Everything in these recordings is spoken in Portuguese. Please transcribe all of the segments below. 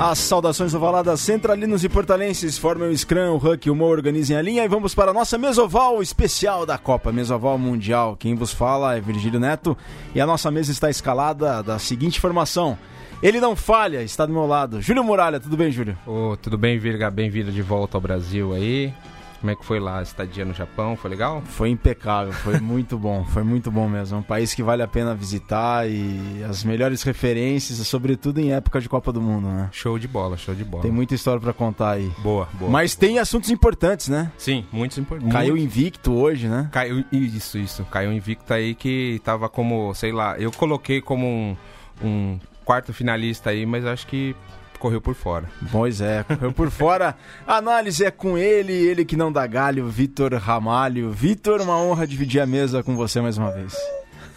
As saudações ovaladas centralinos e portalenses formam o Scrum, o Huck e o Mo organizem a linha e vamos para a nossa mesoval especial da Copa, mesoval mundial. Quem vos fala é Virgílio Neto e a nossa mesa está escalada da seguinte formação. Ele não falha, está do meu lado. Júlio Muralha, tudo bem, Júlio? Ô, tudo bem, Virga? Bem-vindo de volta ao Brasil aí. Como é que foi lá a estadia no Japão? Foi legal? Foi impecável, foi muito bom, foi muito bom mesmo. É um país que vale a pena visitar e as melhores referências, sobretudo em época de Copa do Mundo, né? Show de bola, show de bola. Tem muita história para contar aí. Boa, boa. Mas tem assuntos importantes, né? Sim, muitos importantes. Caiu invicto hoje, né? Caiu, isso, isso. Caiu invicto aí que tava como, sei lá, eu coloquei como um, um quarto finalista aí, mas acho que correu por fora. Pois é, correu por fora. A análise é com ele, ele que não dá galho, Vitor Ramalho. Vitor, uma honra dividir a mesa com você mais uma vez.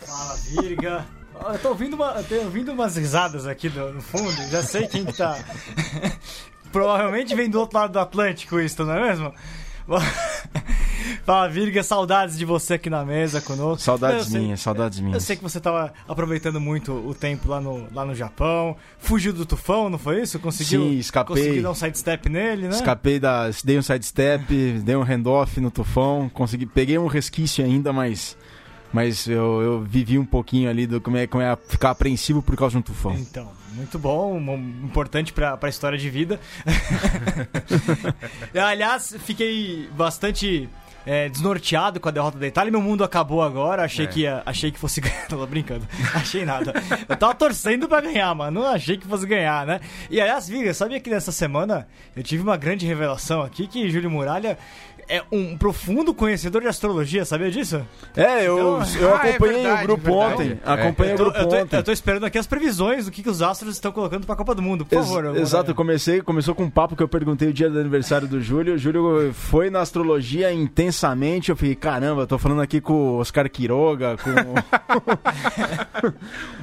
Fala, Virga. Eu tô ouvindo, uma, tô ouvindo umas risadas aqui no, no fundo, já sei quem que tá. Provavelmente vem do outro lado do Atlântico isso, não é mesmo? Fala, Virga, saudades de você aqui na mesa conosco. Saudades sei, minhas, saudades minhas. Eu sei que você estava aproveitando muito o tempo lá no, lá no Japão. Fugiu do tufão, não foi isso? Conseguiu, Sim, escapei. Conseguiu dar um sidestep nele, né? Escapei da. Dei um sidestep, dei um handoff no tufão. Consegui, peguei um resquício ainda, mas mas eu, eu vivi um pouquinho ali do como é, como é ficar apreensivo por causa de um tufão. Então, muito bom, importante para a história de vida. Aliás, fiquei bastante é, desnorteado com a derrota da Itália. Meu mundo acabou agora. Achei, é. que, ia, achei que fosse ganhar. Tô brincando. Achei nada. Eu tava torcendo pra ganhar, mano. Não achei que fosse ganhar, né? E aliás, Viga, sabia que nessa semana eu tive uma grande revelação aqui que Júlio Muralha é um profundo conhecedor de astrologia, sabia disso? É, eu, então, eu ah, é acompanhei é verdade, o grupo verdade. ontem. É. Acompanhei o grupo eu tô, ontem. Eu tô esperando aqui as previsões do que, que os astros estão colocando pra Copa do Mundo, por Ex favor. Exato, eu comecei, começou com um papo que eu perguntei o dia do aniversário do Júlio. O Júlio foi na astrologia intensamente. Eu fiquei, caramba, tô falando aqui com o Oscar Quiroga, com.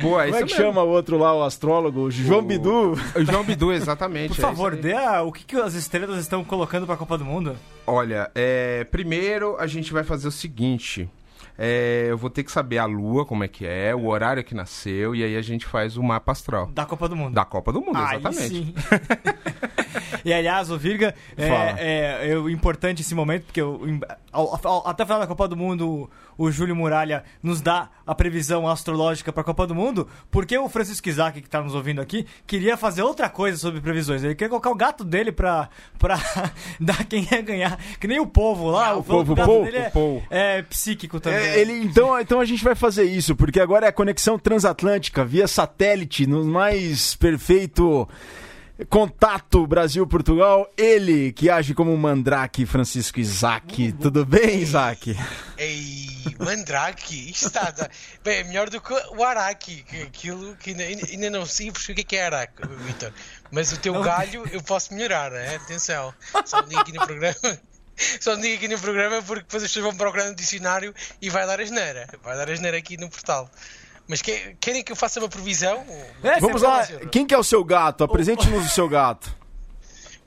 Boa, Como é que mesmo. chama o outro lá, o astrólogo? O João o... Bidu. O João Bidu, exatamente. Por favor, dê a... o que, que as estrelas estão colocando pra Copa do Mundo? Olha, é, primeiro a gente vai fazer o seguinte. É, eu vou ter que saber a lua, como é que é, o horário que nasceu, e aí a gente faz o mapa astral. Da Copa do Mundo. Da Copa do Mundo, aí exatamente. Sim. e aliás, o Virga, é, é, é, importante esse momento, porque eu, ao, ao, até o final da Copa do Mundo o Júlio Muralha nos dá a previsão astrológica para a Copa do Mundo, porque o Francisco Isaac, que está nos ouvindo aqui, queria fazer outra coisa sobre previsões. Ele queria colocar o gato dele para dar quem ia ganhar. Que nem o povo lá. Ah, o, o povo, o povo, dele é, povo. é, psíquico também. É, ele, então, então a gente vai fazer isso, porque agora é a conexão transatlântica via satélite, no mais perfeito Contato Brasil-Portugal, ele que age como um mandrake, Francisco Isaac. Tudo bem, Isaac? Ei, mandrake? Isto está. Bem, é melhor do que o araque, aquilo que ainda, ainda não sei o que é araque, Vitor. Mas o teu galho eu posso melhorar, é? atenção. Só um dia aqui no programa. Só um dia aqui no programa porque depois as pessoas vão procurar no dicionário e vai dar a geneira. Vai dar a geneira aqui no portal. Mas que, querem que eu faça uma previsão? É, Vamos lá. Quem que é o seu gato? Apresente-nos o seu gato.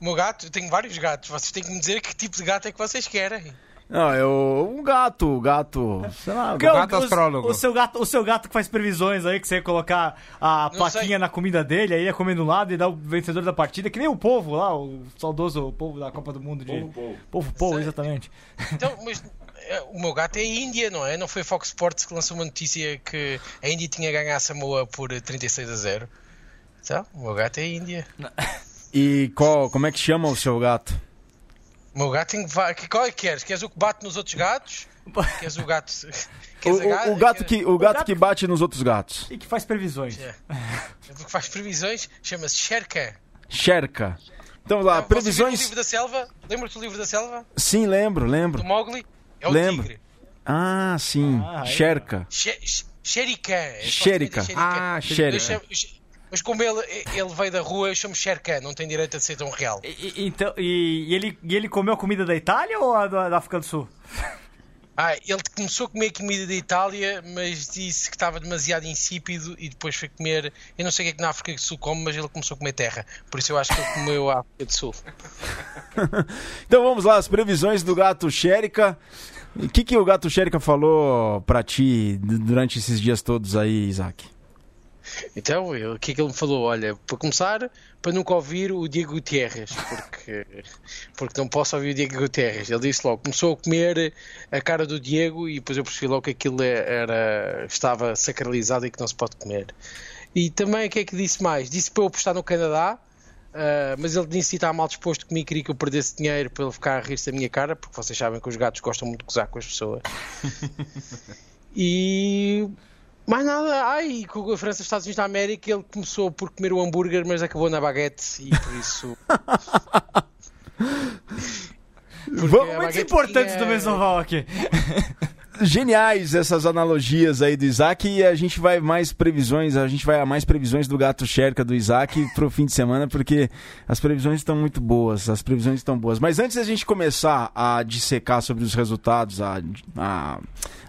O meu gato? Eu tenho vários gatos. Vocês têm que me dizer que tipo de gato é que vocês querem. Não, eu. Um gato, gato. Sei lá, o gato astrólogo. O seu gato, o seu gato que faz previsões aí, que você ia colocar a Não plaquinha sei. na comida dele, aí ia comer do lado e dar o vencedor da partida, que nem o povo lá, o saudoso povo da Copa do Mundo de. Povo, povo. Povo, povo exatamente. Então, mas é, o meu gato é a Índia, não é? Não foi Fox Sports que lançou uma notícia que a Índia tinha ganho a Samoa por 36 a 0? Então, o meu gato é a Índia. E qual, como é que chama o seu gato? O meu gato tem que. Qual é que queres? Queres o que bate nos outros gatos? Queres o gato. Queres o, o, o, gato que, o, o gato, que bate nos outros gatos. E que faz previsões. É. O que faz previsões chama-se Sherka. Sherka. Então lá, previsões. Lembra-te do livro da selva? Lembra-te do livro da selva? Sim, lembro, lembro. Do Mowgli? É o Lembro. tigre. Ah, sim. Ah, Sherka. Xerica. Xerica. Ah, Xerica. Mas como ele, ele veio da rua, eu chamo Sherkan, não tem direito a ser tão real. E, então, e, e, ele, e ele comeu a comida da Itália ou a da, da África do Sul? Ah, ele começou a comer comida da Itália, mas disse que estava demasiado insípido e depois foi comer. Eu não sei o que é que na África do Sul come, mas ele começou a comer terra. Por isso eu acho que ele comeu a África do Sul. então vamos lá, as previsões do gato Xérica. O que, que o gato Xérica falou para ti durante esses dias todos aí, Isaac? Então, o que é que ele me falou? Olha, para começar, para nunca ouvir o Diego Gutierrez, porque, porque não posso ouvir o Diego Gutierrez. Ele disse logo, começou a comer a cara do Diego e depois eu percebi logo que aquilo era, estava sacralizado e que não se pode comer. E também o que é que disse mais? Disse para eu apostar no Canadá, uh, mas ele disse que estava mal disposto comigo, queria que eu perdesse dinheiro para ele ficar a rir-se da minha cara, porque vocês sabem que os gatos gostam muito de gozar com as pessoas. e mais nada, ai, com a França Estados Unidos da América ele começou por comer o hambúrguer, mas acabou na baguete e por isso. Momentos importantes tinha... do Mesoval aqui. Geniais essas analogias aí do Isaac e a gente vai mais previsões, a gente vai a mais previsões do gato Sherka do Isaac pro fim de semana, porque as previsões estão muito boas, as previsões estão boas. Mas antes da gente começar a dissecar sobre os resultados, a, a,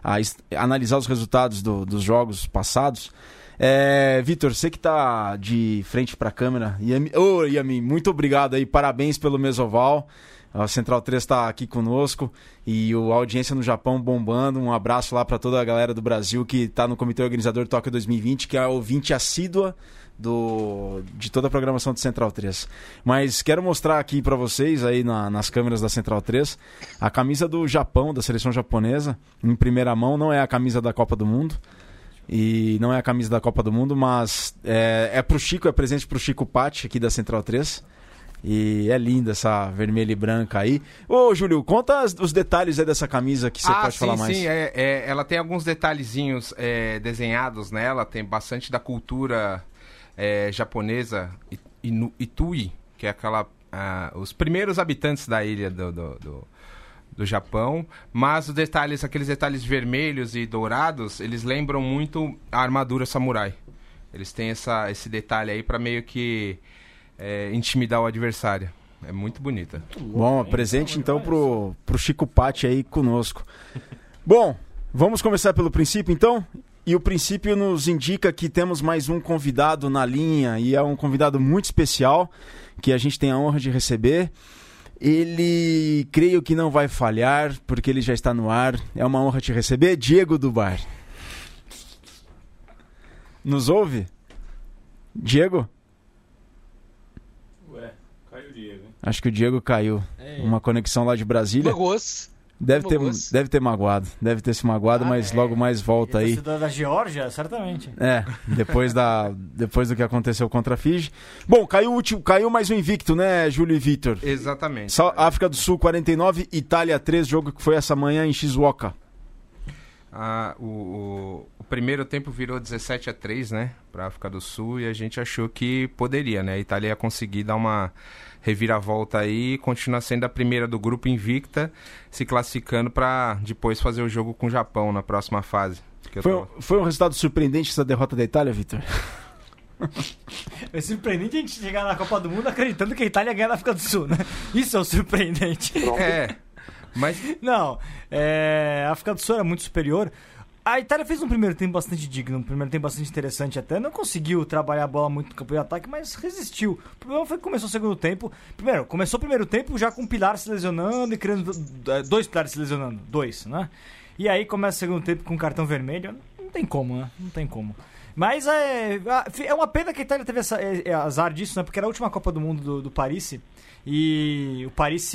a, analisar os resultados do, dos jogos passados, é, Vitor, você que tá de frente para a câmera, Yami, oh, Yami, muito obrigado aí, parabéns pelo Mesoval. A Central 3 está aqui conosco e o audiência no Japão bombando. Um abraço lá para toda a galera do Brasil que está no Comitê Organizador Tóquio 2020, que é ouvinte assídua do, de toda a programação do Central 3. Mas quero mostrar aqui para vocês, aí na, nas câmeras da Central 3, a camisa do Japão, da seleção japonesa, em primeira mão. Não é a camisa da Copa do Mundo. E não é a camisa da Copa do Mundo, mas é, é pro Chico, é presente pro Chico Patti aqui da Central 3. E é linda essa vermelha e branca aí. Ô, Júlio, conta os detalhes aí dessa camisa que você ah, pode sim, falar mais. Sim, é, é, ela tem alguns detalhezinhos é, desenhados nela, tem bastante da cultura é, japonesa, Itui, que é aquela. Uh, os primeiros habitantes da ilha do, do, do, do Japão, mas os detalhes, aqueles detalhes vermelhos e dourados, eles lembram muito a armadura samurai. Eles têm essa, esse detalhe aí para meio que é, intimidar o adversário. É muito bonita. Bom, presente então pro, pro Chico Patti aí conosco. Bom, vamos começar pelo princípio então? E o princípio nos indica que temos mais um convidado na linha e é um convidado muito especial que a gente tem a honra de receber. Ele creio que não vai falhar porque ele já está no ar. É uma honra te receber, Diego Dubar. Nos ouve? Diego? Acho que o Diego caiu. É. Uma conexão lá de Brasília. Deve ter, deve ter magoado, deve ter se magoado, ah, mas é. logo mais volta aí. da Geórgia, certamente. É, depois, da, depois do que aconteceu contra a Fiji. Bom, caiu, último, caiu mais um invicto, né, Júlio e Vitor? Exatamente. Só, África do Sul 49, Itália 3, jogo que foi essa manhã em Shizuoka. Ah, o, o, o, primeiro tempo virou 17 a 3, né, para África do Sul e a gente achou que poderia, né, a Itália ia conseguir dar uma reviravolta aí, continua sendo a primeira do grupo invicta, se classificando para depois fazer o jogo com o Japão na próxima fase. Foi, tô... foi um resultado surpreendente essa derrota da Itália, Vitor? É surpreendente a gente chegar na Copa do Mundo acreditando que a Itália ganha na África do Sul, né? Isso é o surpreendente. É. Mas. Não, é, a África do Sul era muito superior. A Itália fez um primeiro tempo bastante digno, um primeiro tempo bastante interessante até. Não conseguiu trabalhar a bola muito no campo de ataque, mas resistiu. O problema foi que começou o segundo tempo. Primeiro, começou o primeiro tempo já com um pilar se lesionando e criando é, dois pilares se lesionando. Dois, né? E aí começa o segundo tempo com cartão vermelho. Não tem como, né? Não tem como. Mas é, é uma pena que a Itália teve essa, é, é azar disso, né? Porque era a última Copa do Mundo do, do Paris. E o Paris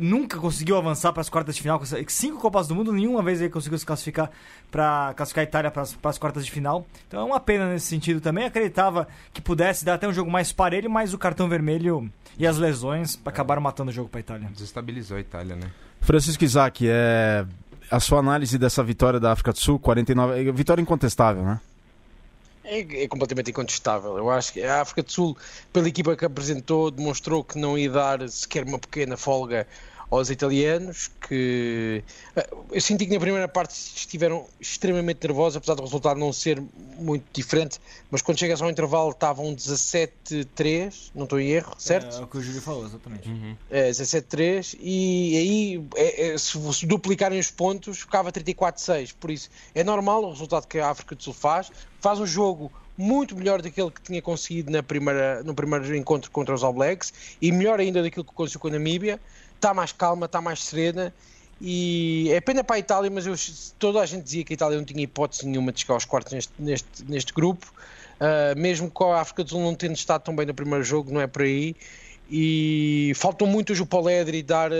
nunca conseguiu avançar para as quartas de final. Cinco Copas do Mundo, nenhuma vez ele conseguiu se classificar para classificar a Itália para as quartas de final. Então é uma pena nesse sentido também. Acreditava que pudesse dar até um jogo mais parelho, mas o cartão vermelho e as lesões acabaram matando o jogo para a Itália. Desestabilizou a Itália, né? Francisco Isaac, é... a sua análise dessa vitória da África do Sul, 49, vitória incontestável, né? É, é, completamente incontestável. Eu acho que a África do Sul, pela equipa que apresentou, demonstrou que não ia dar sequer uma pequena folga aos italianos, que eh, eu senti que na primeira parte estiveram extremamente nervosos, apesar do resultado não ser muito diferente, mas quando chegas ao intervalo estavam 17-3, não estou em erro, certo? É, é o que o Júlio falou, exatamente. Uhum. É, 17-3, e aí é, é, se, se duplicarem os pontos ficava 34-6, por isso é normal o resultado que a África do Sul faz, faz um jogo muito melhor daquele que tinha conseguido na primeira, no primeiro encontro contra os All Blacks e melhor ainda daquilo que conseguiu com a Namíbia está mais calma, está mais serena. E é pena para a Itália, mas eu, toda a gente dizia que a Itália não tinha hipótese nenhuma de chegar aos quartos neste, neste, neste grupo. Uh, mesmo com a África do Sul não tendo estado tão bem no primeiro jogo, não é por aí. E faltam muito hoje o Poledri dar uh,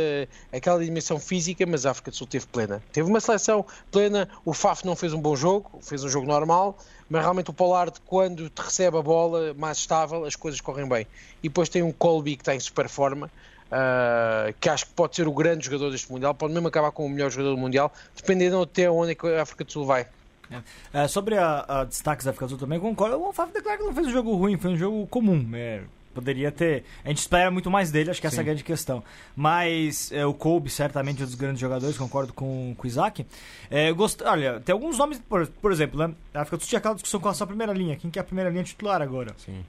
aquela dimensão física, mas a África do Sul teve plena. Teve uma seleção plena, o Faf não fez um bom jogo, fez um jogo normal, mas realmente o Pollard, quando te recebe a bola mais estável, as coisas correm bem. E depois tem um Colby que está em super forma, uh, que acho que pode ser o grande jogador deste Mundial, pode mesmo acabar com o melhor jogador do Mundial, dependendo até onde é a África do Sul vai. É. É, sobre a, a, destaques da África do Sul também, concordo. O Fábio Declarque não fez um jogo ruim, foi um jogo comum. É, poderia ter. A gente espera muito mais dele, acho que essa é a grande questão. Mas é, o Kobe, certamente, é um dos grandes jogadores, concordo com, com o Isaac. É, gost... Olha, tem alguns nomes, por, por exemplo, né? A África do Sul tinha aquela discussão com a sua primeira linha. Quem que é a primeira linha titular agora? Sim.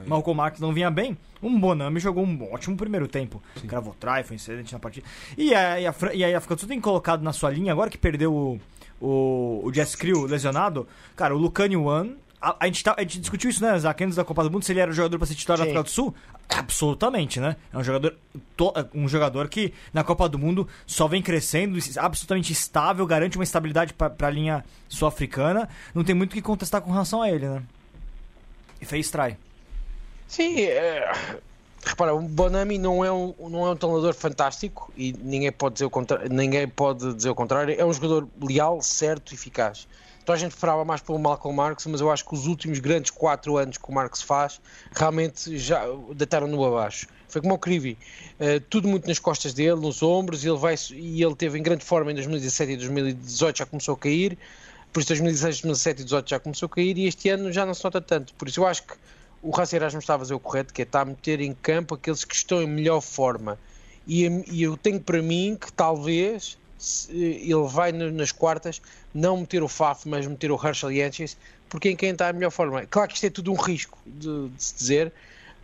Aí. Malcolm Marx não vinha bem. Um Bonami jogou um ótimo primeiro tempo. Sim. Cravou try, foi excelente na partida. E a, e a, e a África do Sul tem colocado na sua linha, agora que perdeu o, o, o Jess Crew lesionado, cara, o Lucani One. A, a, gente tá, a gente discutiu isso, né, Zac, antes da Copa do Mundo, se ele era o jogador para ser titular da África do Sul. Absolutamente, né? É um jogador, to, um jogador que na Copa do Mundo só vem crescendo, absolutamente estável, garante uma estabilidade para a linha sul-africana. Não tem muito o que contestar com relação a ele, né? E fez try. Sim, é, repara, o Bonami não é um, não é um treinador fantástico e ninguém pode, dizer o contrário, ninguém pode dizer o contrário. É um jogador leal, certo e eficaz. Então a gente esperava mais pelo Malcolm Marx, mas eu acho que os últimos grandes 4 anos que o Marx faz realmente já deitaram-no abaixo. Foi como o Crivi, uh, tudo muito nas costas dele, nos ombros, e ele, vai, e ele teve em grande forma em 2017 e 2018, já começou a cair, por isso 2016, 2017 e 2018 já começou a cair, e este ano já não se nota tanto. Por isso eu acho que o Raci Erasmus está a fazer o correto, que é estar a meter em campo aqueles que estão em melhor forma. E, e eu tenho para mim que talvez ele vai nas quartas não meter o Faf, mas meter o Herschel Yanches, porque em quem está em melhor forma. Claro que isto é tudo um risco de, de, se dizer,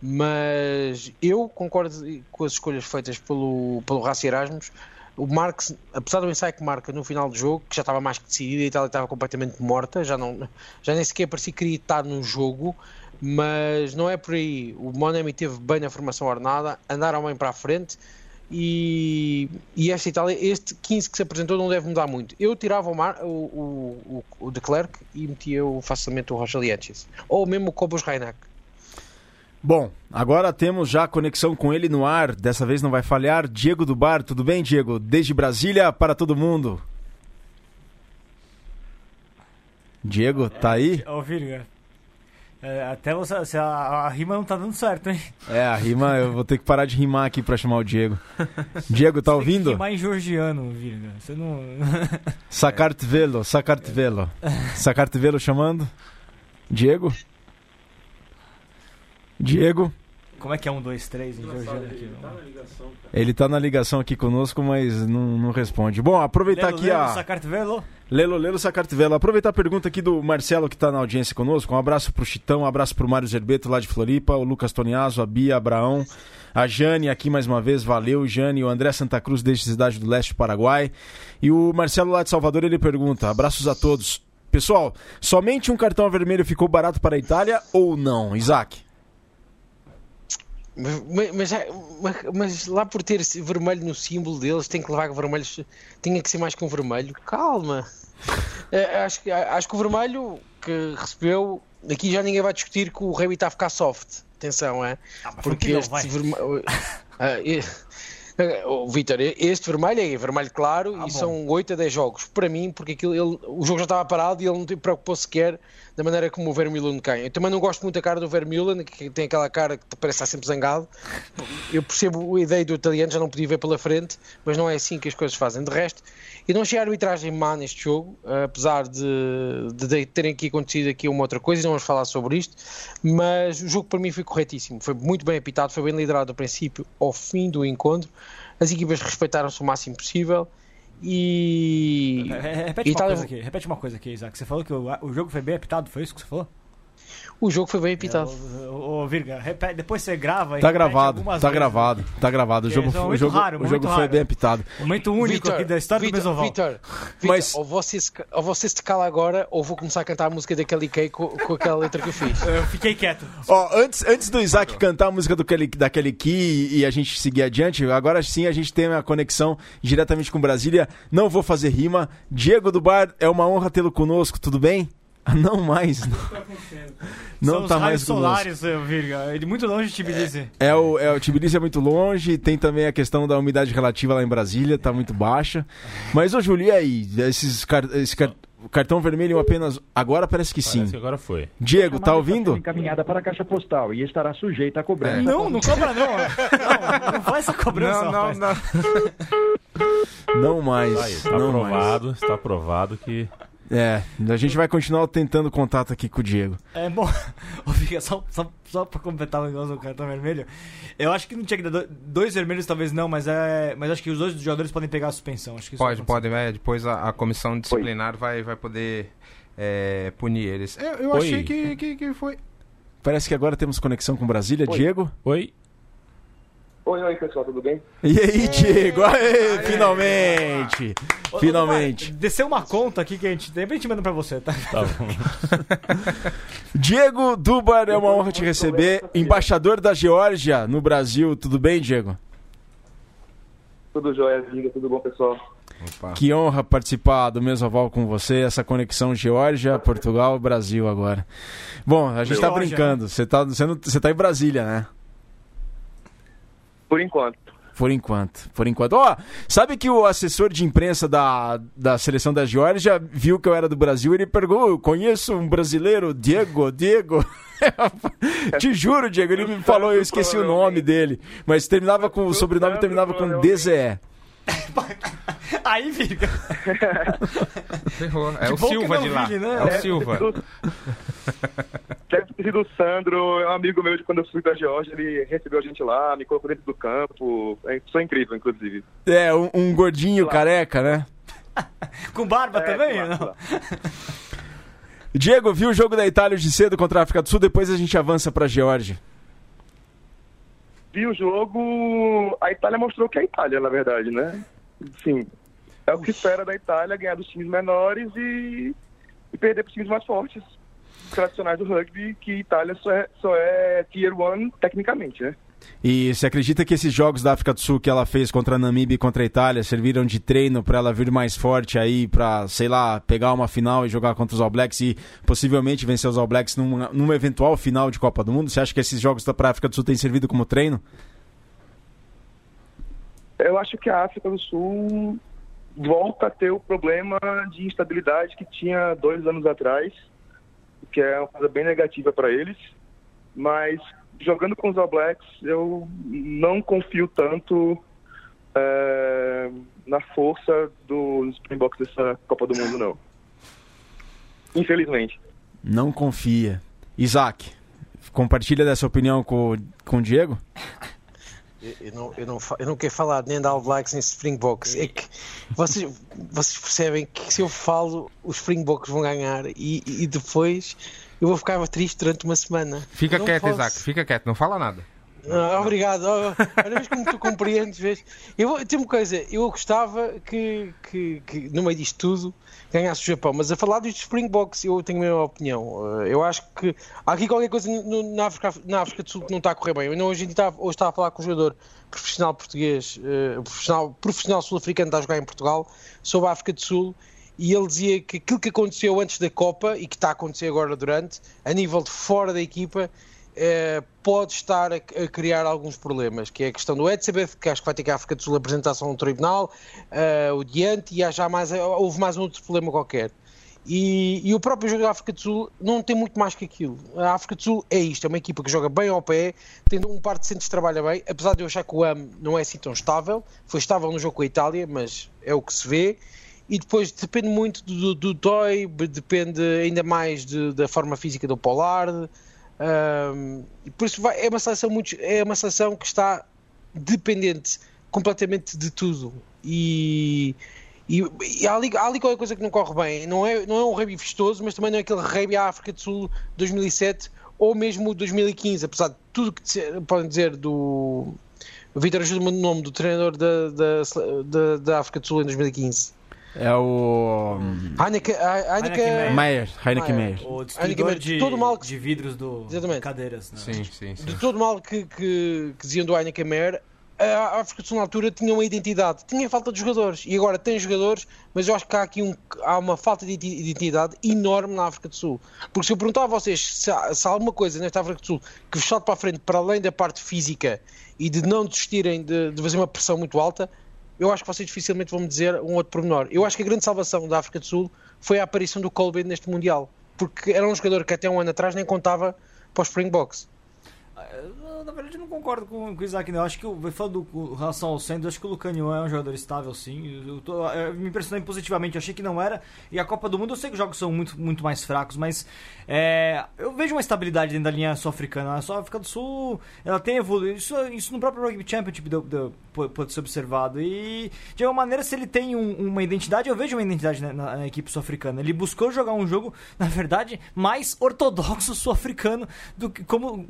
mas eu concordo com as escolhas feitas pelo, pelo Raci Erasmus. O Marx, apesar do ensaio que marca no final do jogo, que já estava mais que decidido e a estava completamente morta, já, não, já nem sequer parecia que queria estar no jogo, mas não é por aí. O Monemi teve bem na formação ordenada, andaram bem para a frente e, e esta Itália, este 15 que se apresentou não deve mudar muito. Eu tirava o, Mar, o, o, o, de Klerk e metia facilmente o Roger Lietches, ou mesmo o Cobos Reinach. Bom, agora temos já conexão com ele no ar, dessa vez não vai falhar. Diego do Bar, tudo bem, Diego? Desde Brasília para todo mundo. Diego, tá aí? Ô, Virga, é, até você, você a, a, rima não tá dando certo, hein? É, a rima, eu vou ter que parar de rimar aqui pra chamar o Diego. Diego, tá você ouvindo? Tem rimar em georgiano, Virga. Você não. Sacartvelo, Sacartvelo. Sacartvelo chamando? Diego? Diego? Como é que é um, dois, três em georgiano aqui? Tá ele tá na ligação aqui conosco, mas não, não responde. Bom, aproveitar lelo, aqui lelo, a. Sacartvelo? Lelo, Lelo Sacartvelo. Aproveitar a pergunta aqui do Marcelo, que está na audiência conosco. Um abraço pro Chitão, um abraço pro Mário Zerbeto lá de Floripa, o Lucas Toniaso, a Bia, Abraão, a Jane aqui mais uma vez, valeu, Jane, o André Santa Cruz desde Cidade do Leste, Paraguai. E o Marcelo lá de Salvador, ele pergunta: abraços a todos. Pessoal, somente um cartão vermelho ficou barato para a Itália ou não, Isaac? Mas, mas, mas, lá por ter vermelho no símbolo deles, tem que levar vermelho, tinha que ser mais que um vermelho. Calma. É, acho, acho que o vermelho que recebeu, aqui já ninguém vai discutir que o Remy está a ficar soft. Atenção, é? Ah, Porque este vermelho. O Vitor, este vermelho é vermelho claro ah, e bom. são 8 a 10 jogos. Para mim, porque aquilo, ele, o jogo já estava parado e ele não te preocupou sequer da maneira como o Vermeulen cai. Eu também não gosto muito da cara do Vermeulen, que tem aquela cara que parece estar sempre zangado. Eu percebo a ideia do italiano, já não podia ver pela frente, mas não é assim que as coisas fazem. De resto, eu não achei a arbitragem má neste jogo, apesar de, de terem aqui acontecido aqui uma outra coisa, e não vamos falar sobre isto, mas o jogo para mim foi corretíssimo. Foi muito bem apitado, foi bem liderado do princípio ao fim do encontro. As equipas respeitaram-se o máximo possível e. Repete, uma, coisa aqui, repete uma coisa aqui, Isaac. Você falou que o, o jogo foi bem apitado, foi isso que você falou? O jogo foi bem apitado. É, ô, Virga, repete, depois você grava Tá gravado, tá vezes, gravado, tá gravado. O jogo, é o jogo, raro, o jogo foi bem apitado. Momento único Victor, aqui da história Victor, do Mesoval. Vitor, Mas... ou, você se, ou você se cala agora, ou vou começar a cantar a música daquele Kelly com, com aquela letra que eu fiz. Eu fiquei quieto. Ó, antes, antes do Isaac cantar a música do Kelly, da Kelly Key e a gente seguir adiante, agora sim a gente tem a conexão diretamente com Brasília. Não vou fazer rima. Diego do Bar, é uma honra tê-lo conosco, tudo bem? Não mais. Não, não São tá os mais solares, eh, Virga. Ele muito longe de Tbilisi. É o, é, o Tbilisi é muito longe, tem também a questão da umidade relativa lá em Brasília, tá muito baixa. Mas, ô Júlio, e aí? Esses car- esse car- cartão vermelho apenas. Agora parece que sim. Parece que agora foi. Diego, tá ouvindo? encaminhada para a caixa postal e estará sujeita a cobrança. Não, não cobra não. Não, não faz essa cobrança. Não, não, rapaz. não. Não mais. Tá aí, está não mais. aprovado, está aprovado que É, a gente vai continuar tentando contato aqui com o Diego. É bom. Só, só, só pra completar o negócio do cartão vermelho. Eu acho que não tinha que dar do- dois vermelhos, talvez não, mas é. Mas acho que os dois jogadores podem pegar a suspensão. Acho que isso Pode, vai pode, é, depois a, a comissão disciplinar vai, vai poder é, punir eles. Eu, eu Oi. achei que, que, que foi. Parece que agora temos conexão com Brasília. Diego? Oi, Oi, oi, pessoal, tudo bem? E aí, Diego? Aê, finalmente! Ô, ô, Finalmente! Desceu uma conta aqui que a gente. De repente manda pra você, tá? tá bom. Diego Dubar, é uma honra te receber. Embaixador da Geórgia no Brasil. Tudo bem, Diego? Tudo jóia, Viga, tudo bom, pessoal? Opa. Que honra participar do Mesoval com você, essa conexão Geórgia, Portugal, Brasil agora. Bom, a gente tá Geórgia, brincando. Você tá, você, não, você tá em Brasília, né? Por enquanto. Por enquanto, por enquanto. Ó, sabe que o assessor de imprensa da, da seleção da Geórgia viu que eu era do Brasil e ele perguntou: "Eu conheço um brasileiro, Diego, Diego. Te juro, Diego, ele me falou, eu esqueci o nome dele. Mas terminava com. O sobrenome terminava com DZE. Aí, Virga. Ferrou. É Que o bom que Silva de lá. né? É o Silva. Deve ter sido o Sandro, é um amigo meu de quando eu fui da Geórgia, ele recebeu a gente lá, me colocou dentro do campo. É pessoa incrível, inclusive. É, um, um gordinho careca, né? Com barba É, também? claro, não? Diego, viu o jogo da Itália de cedo contra a África do Sul? Depois a gente avança pra Geórgia. Vi o jogo, a Itália mostrou que é a Itália, na verdade, né? Sim. É o que espera da Itália, ganhar dos times menores e, e perder para os times mais fortes, tradicionais do rugby, que Itália só é, só é tier 1 tecnicamente, né? E você acredita que esses jogos da África do Sul que ela fez contra a Namíbia e contra a Itália serviram de treino pra ela vir mais forte aí, pra, sei lá, pegar uma final e jogar contra os All Blacks e possivelmente vencer os All Blacks numa, numa eventual final de Copa do Mundo? Você acha que esses jogos da pra África do Sul têm servido como treino? Eu acho que a África do Sul volta a ter o problema de instabilidade que tinha dois anos atrás, que é uma coisa bem negativa para eles. Mas jogando com os All Blacks, eu não confio tanto é, na força dos Springboks dessa Copa do Mundo, não. Infelizmente. Não confia. Isaac, compartilha dessa opinião com, o- com o Diego? Eu, não, eu, não, eu não quero falar nem da All Blacks nem de Springboks. É que vocês, vocês percebem que se eu falo, os Springboks vão ganhar e, e depois eu vou ficar triste durante uma semana. Fica quieto, posso. Isaac. Fica quieto. Não fala nada. Ah, obrigado. Oh, Olha, vês como tu compreendes. Vês? Eu tem uma coisa, eu gostava que, que, que no meio disto tudo ganhasse o Japão, mas a falar dos Springboks eu tenho a mesma opinião. Eh, Eu acho que há aqui qualquer coisa no- na, África, na África do Sul que não está a correr bem. Eu ainda hoje, estava, hoje a falar com um jogador profissional português, eh, profissional, profissional sul-africano está a jogar em Portugal, sobre a África do Sul. E ele dizia que aquilo que aconteceu antes da Copa e que está a acontecer agora durante, a nível de fora da equipa, eh, pode estar a, a criar alguns problemas, que é a questão do Etzebeth, que acho que vai ter que a África do Sul apresentação no tribunal, eh, o Diante, e há já mais, houve mais um outro problema qualquer. E, e o próprio jogo da África do Sul não tem muito mais que aquilo. A África do Sul é isto, é uma equipa que joga bem ao pé, tendo um par de centros que trabalha bem, apesar de eu achar que o AM não é assim tão estável, foi estável no jogo com a Itália, mas é o que se vê. E depois depende muito do, do Toy, depende ainda mais de- da forma física do Pollard. Um, por isso vai- é uma seleção muito, é uma seleção que está dependente completamente de tudo. E, e, e há, ali, há ali qualquer coisa que não corre bem. Não é, não é um rugby vistoso mas também não é aquele rugby à África do Sul 2007 ou mesmo 2015 apesar de tudo que podem dizer do Vitor ajuda-me no nome do treinador da, da, da, da África do Sul em 2015 É o. Heineken, Heineken, Meyer, Heineken Meyer. Meyer. O destruidor de, todo mal que- de vidros do Exatamente. cadeiras. né? Sim, sim, sim. de todo mal que, que, que diziam do Heineken Mare, a África do Sul na altura tinha uma identidade, tinha falta de jogadores e agora tem jogadores, mas eu acho que há aqui um, há uma falta de identidade enorme na África do Sul. Porque se eu perguntar a vocês se há, se há alguma coisa nesta África do Sul que vos salta para a frente, para além da parte física e de não desistirem de, de fazer uma pressão muito alta, eu acho que vocês dificilmente vão me dizer um outro pormenor. Eu acho que a grande salvação da África do Sul foi a aparição do Colby neste Mundial, porque era um jogador que até um ano atrás nem contava para os Springboks. Na verdade, eu não concordo com, o Isaac, não. Eu acho que, falando com relação ao Sanders, acho que o Lucanio é um jogador estável, sim. Eu, tô, eu me impressionei positivamente, eu achei que não era. E a Copa do Mundo, eu sei que os jogos são muito, muito mais fracos, mas é, eu vejo uma estabilidade dentro da linha sul-africana. A Sul-África do Sul, ela tem evoluído. Isso, isso no próprio Rugby Championship deu, deu, pode ser observado. E, de alguma maneira, se ele tem um, uma identidade, eu vejo uma identidade na, na equipe sul-africana. Ele buscou jogar um jogo, na verdade, mais ortodoxo sul-africano do que como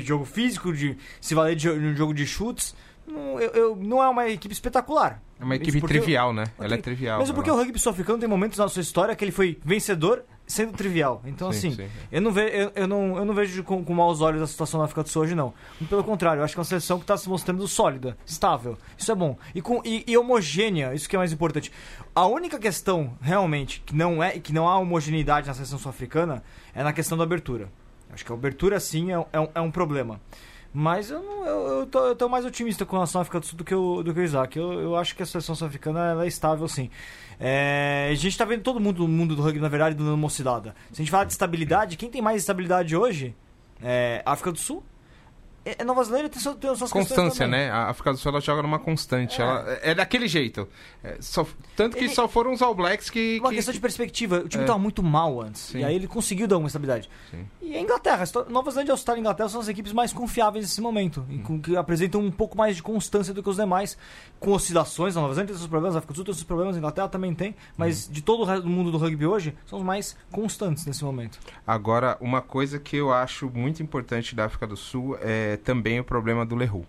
de jogo físico, de se valer de, um jogo de chutes. Não, eu, eu, não é uma equipe espetacular. É uma equipe trivial, né? Ela é trivial. Mesmo porque o rugby sul-africano tem momentos na sua história que ele foi vencedor sendo trivial. Então, sim, assim, sim. Eu, não ve, eu, eu, não, eu não vejo com, com maus olhos a situação da África do Sul hoje, não. Pelo contrário, eu acho que é uma seleção que está se mostrando sólida, estável. Isso é bom. E, com, e, e, homogênea, isso que é mais importante. A única questão, realmente, que não, é, que não há homogeneidade na seleção sul-africana é na questão da abertura. Acho que a abertura, sim, é, é, um, é um problema. Mas eu, não, eu, eu, tô, eu tô mais otimista com relação à África do Sul do que o, do que o Isaac. Eu, eu acho que a seleção sul-africana é estável, sim. É, a gente tá vendo todo mundo no mundo do rugby, na verdade, dando uma oscilada. Se a gente falar de estabilidade, quem tem mais estabilidade hoje é África do Sul Nova Zelândia tem, suas, tem suas Constância, né? A África do Sul ela joga numa constante. É, ela, é daquele jeito. É, só, tanto que ele, só foram os All Blacks que. Uma que, questão de perspectiva. O time estava é. muito mal antes. Sim. E aí ele conseguiu dar uma estabilidade. Sim. E a Inglaterra, Nova Zelândia, Austrália e Inglaterra são as equipes mais confiáveis nesse momento. Hum. Com, que apresentam um pouco mais de constância do que os demais. Com oscilações. A Nova Zelândia tem seus problemas, a África do Sul tem seus problemas, a Inglaterra também tem. Mas hum. de todo o mundo do rugby hoje, são os mais constantes nesse momento. Agora, uma coisa que eu acho muito importante da África do Sul é também o problema problema do Leroux.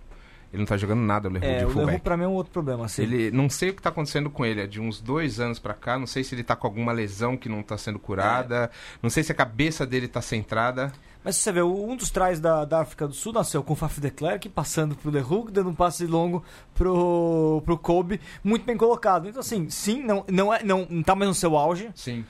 Ele não tá jogando nada, o Leroux, é, de fullback. O Leroux pra mim é um outro problema, assim. Ele, não sei o que tá acontecendo com ele, é de uns dois anos para cá, não sei se ele tá com alguma lesão que não tá sendo curada, é. não sei se a cabeça dele tá centrada. Mas você vê, um dos trás da, da África do Sul nasceu com o Faf de Klerk, passando pro Leroux, dando um passe longo pro, pro Kobe, muito bem colocado. Então, assim, sim, não, não, é, não, não tá mais no seu auge. Sim.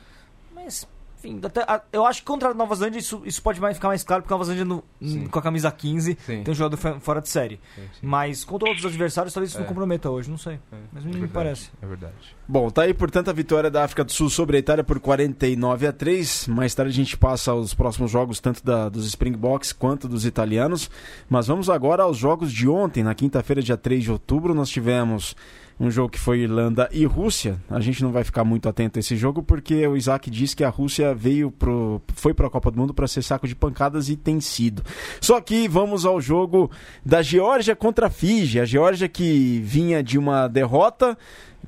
Mas enfim, até, eu acho que contra a Nova Zelândia isso, isso pode mais, ficar mais claro, porque a Nova Zelândia no, com a camisa 15 sim. tem um jogador fora de série. Sim, sim. Mas contra outros adversários, talvez isso é. não comprometa hoje, não sei. É. Mas me, é parece. É verdade. Bom, tá aí, portanto, a vitória da África do Sul sobre a Itália por 49 a 3. Mais tarde a gente passa aos próximos jogos, tanto da, dos Springboks quanto dos italianos. Mas vamos agora aos jogos de ontem, na quinta-feira, dia 3 de outubro, nós tivemos um jogo que foi Irlanda e Rússia. A gente não vai ficar muito atento a esse jogo porque o Isaac disse que a Rússia veio pro, foi para a Copa do Mundo para ser saco de pancadas e tem sido. Só que vamos ao jogo da Geórgia contra a Fiji. A Geórgia que vinha de uma derrota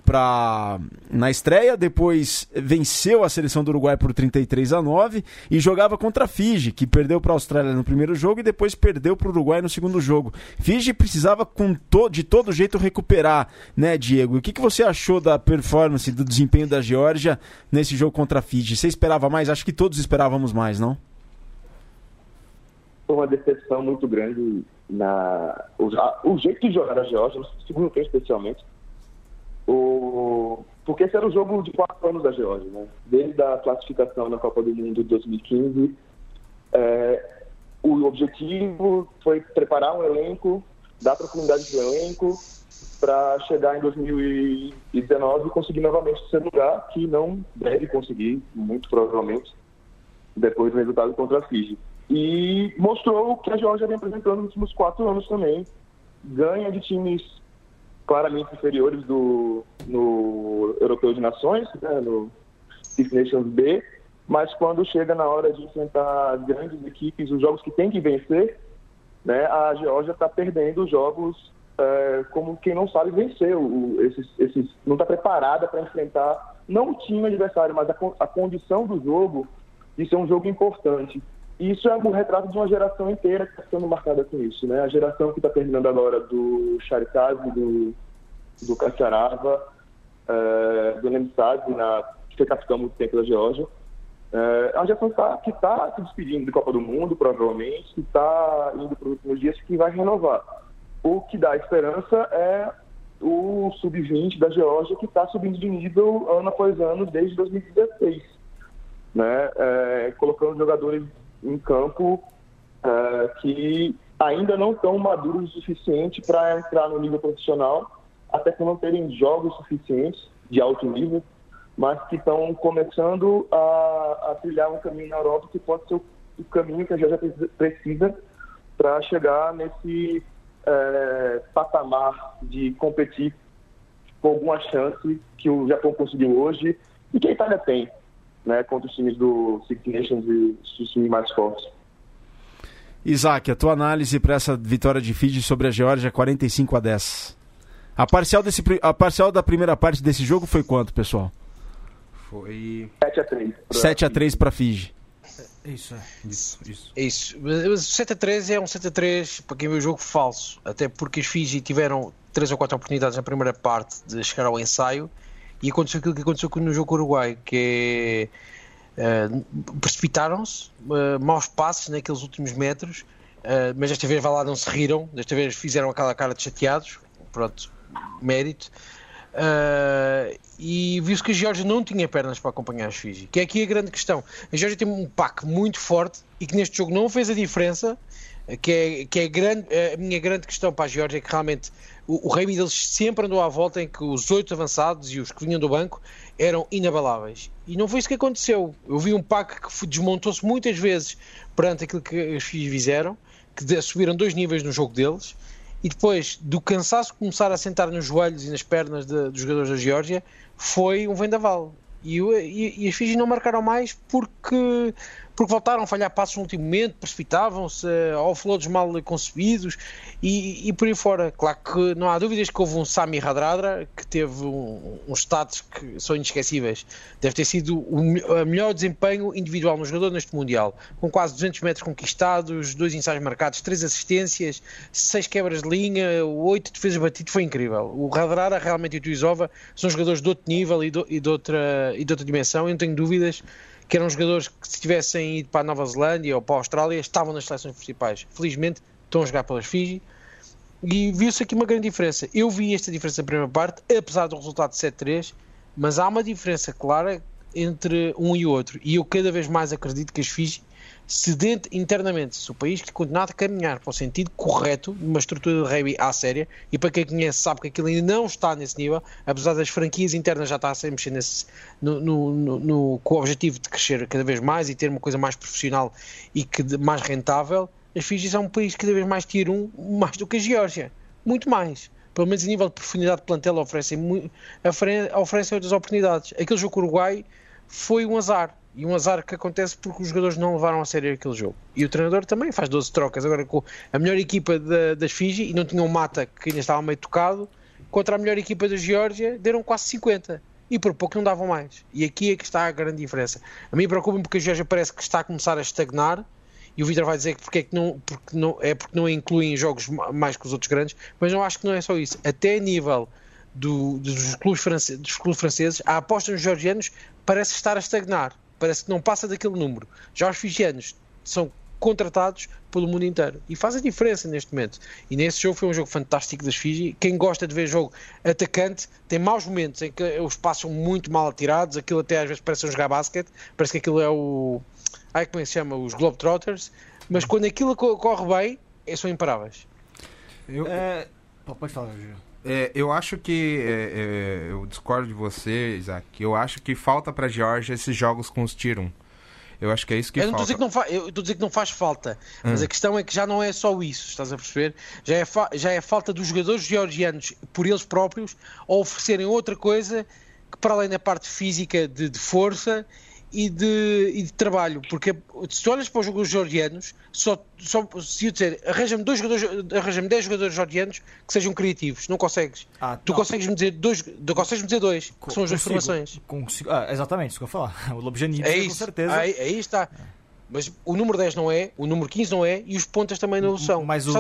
pra, na estreia, depois venceu a seleção do Uruguai por 33 a 9 e jogava contra a Fiji, que perdeu para a Austrália no primeiro jogo e depois perdeu para o Uruguai no segundo jogo. Fiji precisava to, de todo jeito recuperar, né, Diego? o que, que você achou da performance, do desempenho da Geórgia nesse jogo contra a Fiji? Você esperava mais? Acho que todos esperávamos mais, não? Foi uma decepção muito grande na o, o jeito de jogar a Geórgia, no segundo tempo especialmente o... Porque esse era o jogo de quatro anos da Geórgia, né? Desde a classificação na Copa do Mundo de 2015, é... o objetivo foi preparar um elenco, dar profundidade do elenco, para chegar em 2019 e conseguir novamente esse lugar, que não deve conseguir, muito provavelmente, depois do resultado contra a Fiji. E mostrou o que a Geórgia vem apresentando nos últimos quatro anos também. Ganha de times claramente inferiores do, no Europeu de Nações, né, no Six Nations B, mas quando chega na hora de enfrentar grandes equipes, os jogos que tem que vencer, né, a Geórgia está perdendo os jogos é, como quem não sabe vencer, o, esses, esses, não está preparada para enfrentar não o time adversário, mas a, a condição do jogo de ser um jogo importante. Isso é um retrato de uma geração inteira que está sendo marcada com isso, né? A geração que está terminando agora do Charitazi, do, do Cacharava, é, do Nemtsad, na que foi capitão muito tempo da Geórgia. É, uma geração tá, que está se despedindo da Copa do Mundo, provavelmente, que está indo para os últimos dias, que vai renovar. o que dá esperança é o sub-20 da Geórgia, que está subindo de nível ano após ano desde 2016, né? É, colocando jogadores em campo é, que ainda não estão maduros o suficiente para entrar no nível profissional, até por não terem jogos suficientes de alto nível, mas que estão começando a, a, trilhar um caminho na Europa que pode ser o, o caminho que a Geórgia precisa para chegar nesse é, patamar de competir com alguma chance que o Japão conseguiu hoje e que a Itália tem, né, contra os times do Six Nations e os times mais fortes. Isaac, a tua análise para essa vitória de Fiji sobre a Geórgia 45 a 10. A parcial, desse, a parcial da primeira parte desse jogo foi quanto, pessoal? Foi 7 a 3. 7 a 3 para Fiji. Isso, é. isso, isso. É isso. Mas o 7 a 3 é um 7 a 3 para quem vê o jogo falso. Até porque os Fiji tiveram 3 ou 4 oportunidades na primeira parte de chegar ao ensaio e aconteceu aquilo que aconteceu no jogo com o Uruguai, que é. Uh, precipitaram-se, uh, maus passos naqueles últimos metros, uh, mas desta vez lá não se riram, desta vez fizeram aquela cara de chateados, pronto, mérito. Uh, e viu-se que a Geórgia não tinha pernas para acompanhar os Fiji, que é aqui a grande questão. A Geórgia tem um pack muito forte e que neste jogo não fez a diferença. Que é, que é grande, a minha grande questão para a Geórgia é que realmente o, o rei deles sempre andou à volta em que os oito avançados e os que vinham do banco eram inabaláveis. E não foi isso que aconteceu. Eu vi um pack que desmontou-se muitas vezes perante aquilo que os Fiji fizeram, que subiram dois níveis no jogo deles e depois do cansaço começar a sentar nos joelhos e nas pernas de, dos jogadores da Geórgia, foi um vendaval. E, e, e as Fiji não marcaram mais porque porque voltaram a falhar passos no último momento, precipitavam-se, offloads mal concebidos e, e, por aí fora. Claro que não há dúvidas que houve um Sami Radradra que teve um, uns status que são inesquecíveis. Deve ter sido o, o melhor desempenho individual no jogador neste Mundial, com quase 200 metros conquistados, dois ensaios marcados, três assistências, seis quebras de linha, oito defesas batidas, foi incrível. O Radradra realmente e o Tuizova são jogadores de outro nível e de, e de, outra, e de outra dimensão, eu não tenho dúvidas que eram jogadores que se tivessem ido para a Nova Zelândia ou para a Austrália estavam nas seleções principais. Felizmente estão a jogar pelas Fiji e viu-se aqui uma grande diferença. Eu vi esta diferença na primeira parte, apesar do resultado de 7-3, mas há uma diferença clara entre um e outro. E eu cada vez mais acredito que as Fiji se internamente, se o país que continuar a caminhar para o sentido correto, numa estrutura de rugby à séria, e para quem conhece sabe que aquilo ainda não está nesse nível, apesar das franquias internas já estar a mexer nesse, no, no, no, no, com o objetivo de crescer cada vez mais e ter uma coisa mais profissional e que mais rentável, as Fiji são um país cada vez mais tier 1, mais do que a Geórgia, muito mais. Pelo menos a nível de profundidade de plantel oferecem, oferecem outras oportunidades. Aquele jogo com o Uruguai foi um azar e um azar que acontece porque os jogadores não levaram a sério aquele jogo. E o treinador também faz 12 trocas. Agora com a melhor equipa da, das Fiji e não tinham um Mata que ainda estava meio tocado, contra a melhor equipa da Geórgia deram quase 50. E por pouco não davam mais. E aqui é que está a grande diferença. A mim preocupa-me porque a Geórgia parece que está a começar a estagnar. E o Vitor vai dizer que porque é, que não, porque não, é porque não incluem jogos mais que os outros grandes, mas eu acho que não é só isso. Até a nível do, dos, clubes franceses, dos clubes franceses, a aposta nos georgianos parece estar a estagnar parece que não passa daquele número. Já os fijianos são contratados pelo mundo inteiro e faz a diferença neste momento. E nesse jogo foi um jogo fantástico das Fiji. Quem gosta de ver jogo atacante tem maus momentos em que os passos são muito mal atirados. Aquilo até às vezes parece um jogar basquete, parece que aquilo é o. Ai, como é que se chama? Os Globetrotters. Mas quando aquilo corre bem, são imparáveis. Eu... É... Pode falar, Júlio. É, eu acho que. É, é, eu discordo de você, Isaac. Eu acho que falta pra Georgia esses jogos com os Tirum. Eu acho que é isso que eu falta. Não fa... Eu estou a dizer que não faz falta. Mas hum. a questão é que já não é só isso, estás a perceber? Já é, fa... já é falta dos jogadores georgianos, por eles próprios, a oferecerem outra coisa que, para além da parte física de, de força e de, e de trabalho, porque se tu olhas para os jogadores georgianos, só, só se eu dizer, arranja-me dois jogadores, arranja-me 10 jogadores georgianos que sejam criativos, não consegues. Ah, tu consegues-me dizer dois, tu consegues dizer dois, que são as duas formações. Consigo, ah, exatamente, isso que eu falar. O Lobjanid, é isso, com certeza. Aí, aí está. Mas o número 10 não é, o número 15 não é e os pontas também não são. Mas o,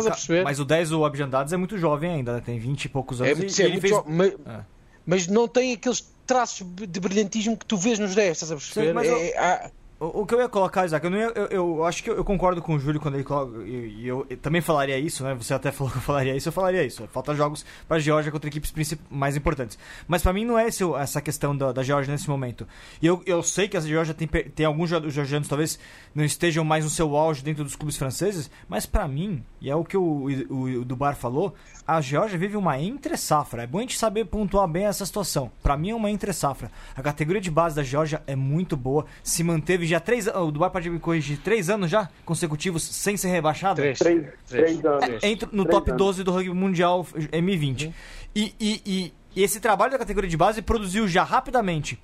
mas o 10, o Abjandados, é muito jovem ainda, né? tem 20 e poucos anos. É, e, sim, é muito fez... jovem, mas, é. mas não tem aqueles traços de brilhantismo que tu vês nos 10, estás a perceber? Sim, mas, é, há... o, que eu ia colocar, Isaac, eu, não ia, eu, eu acho que eu, eu concordo com o Júlio quando ele coloca. E eu, eu, também falaria isso, né? Você até falou que eu falaria isso, eu falaria isso. Falta jogos para a Georgia contra equipes mais importantes. Mas para mim não é esse, essa questão da, da Georgia nesse momento. E eu, eu sei que a Georgia tem, tem alguns georgianos talvez não estejam mais no seu auge dentro dos clubes franceses, mas para mim, e é o que o, o, o Dubar falou, a Georgia vive uma entre-safra. É bom a gente saber pontuar bem essa situação. Para mim é uma entre-safra. A categoria de base da Georgia é muito boa. Se manteve já três anos. O Dubai pode me corrigir. Três anos já consecutivos sem ser rebaixado? Três. Três, três anos. É, entra no três top anos. 12 do rugby mundial M20. Uhum. E, e, e, e, esse trabalho da categoria de base produziu já rapidamente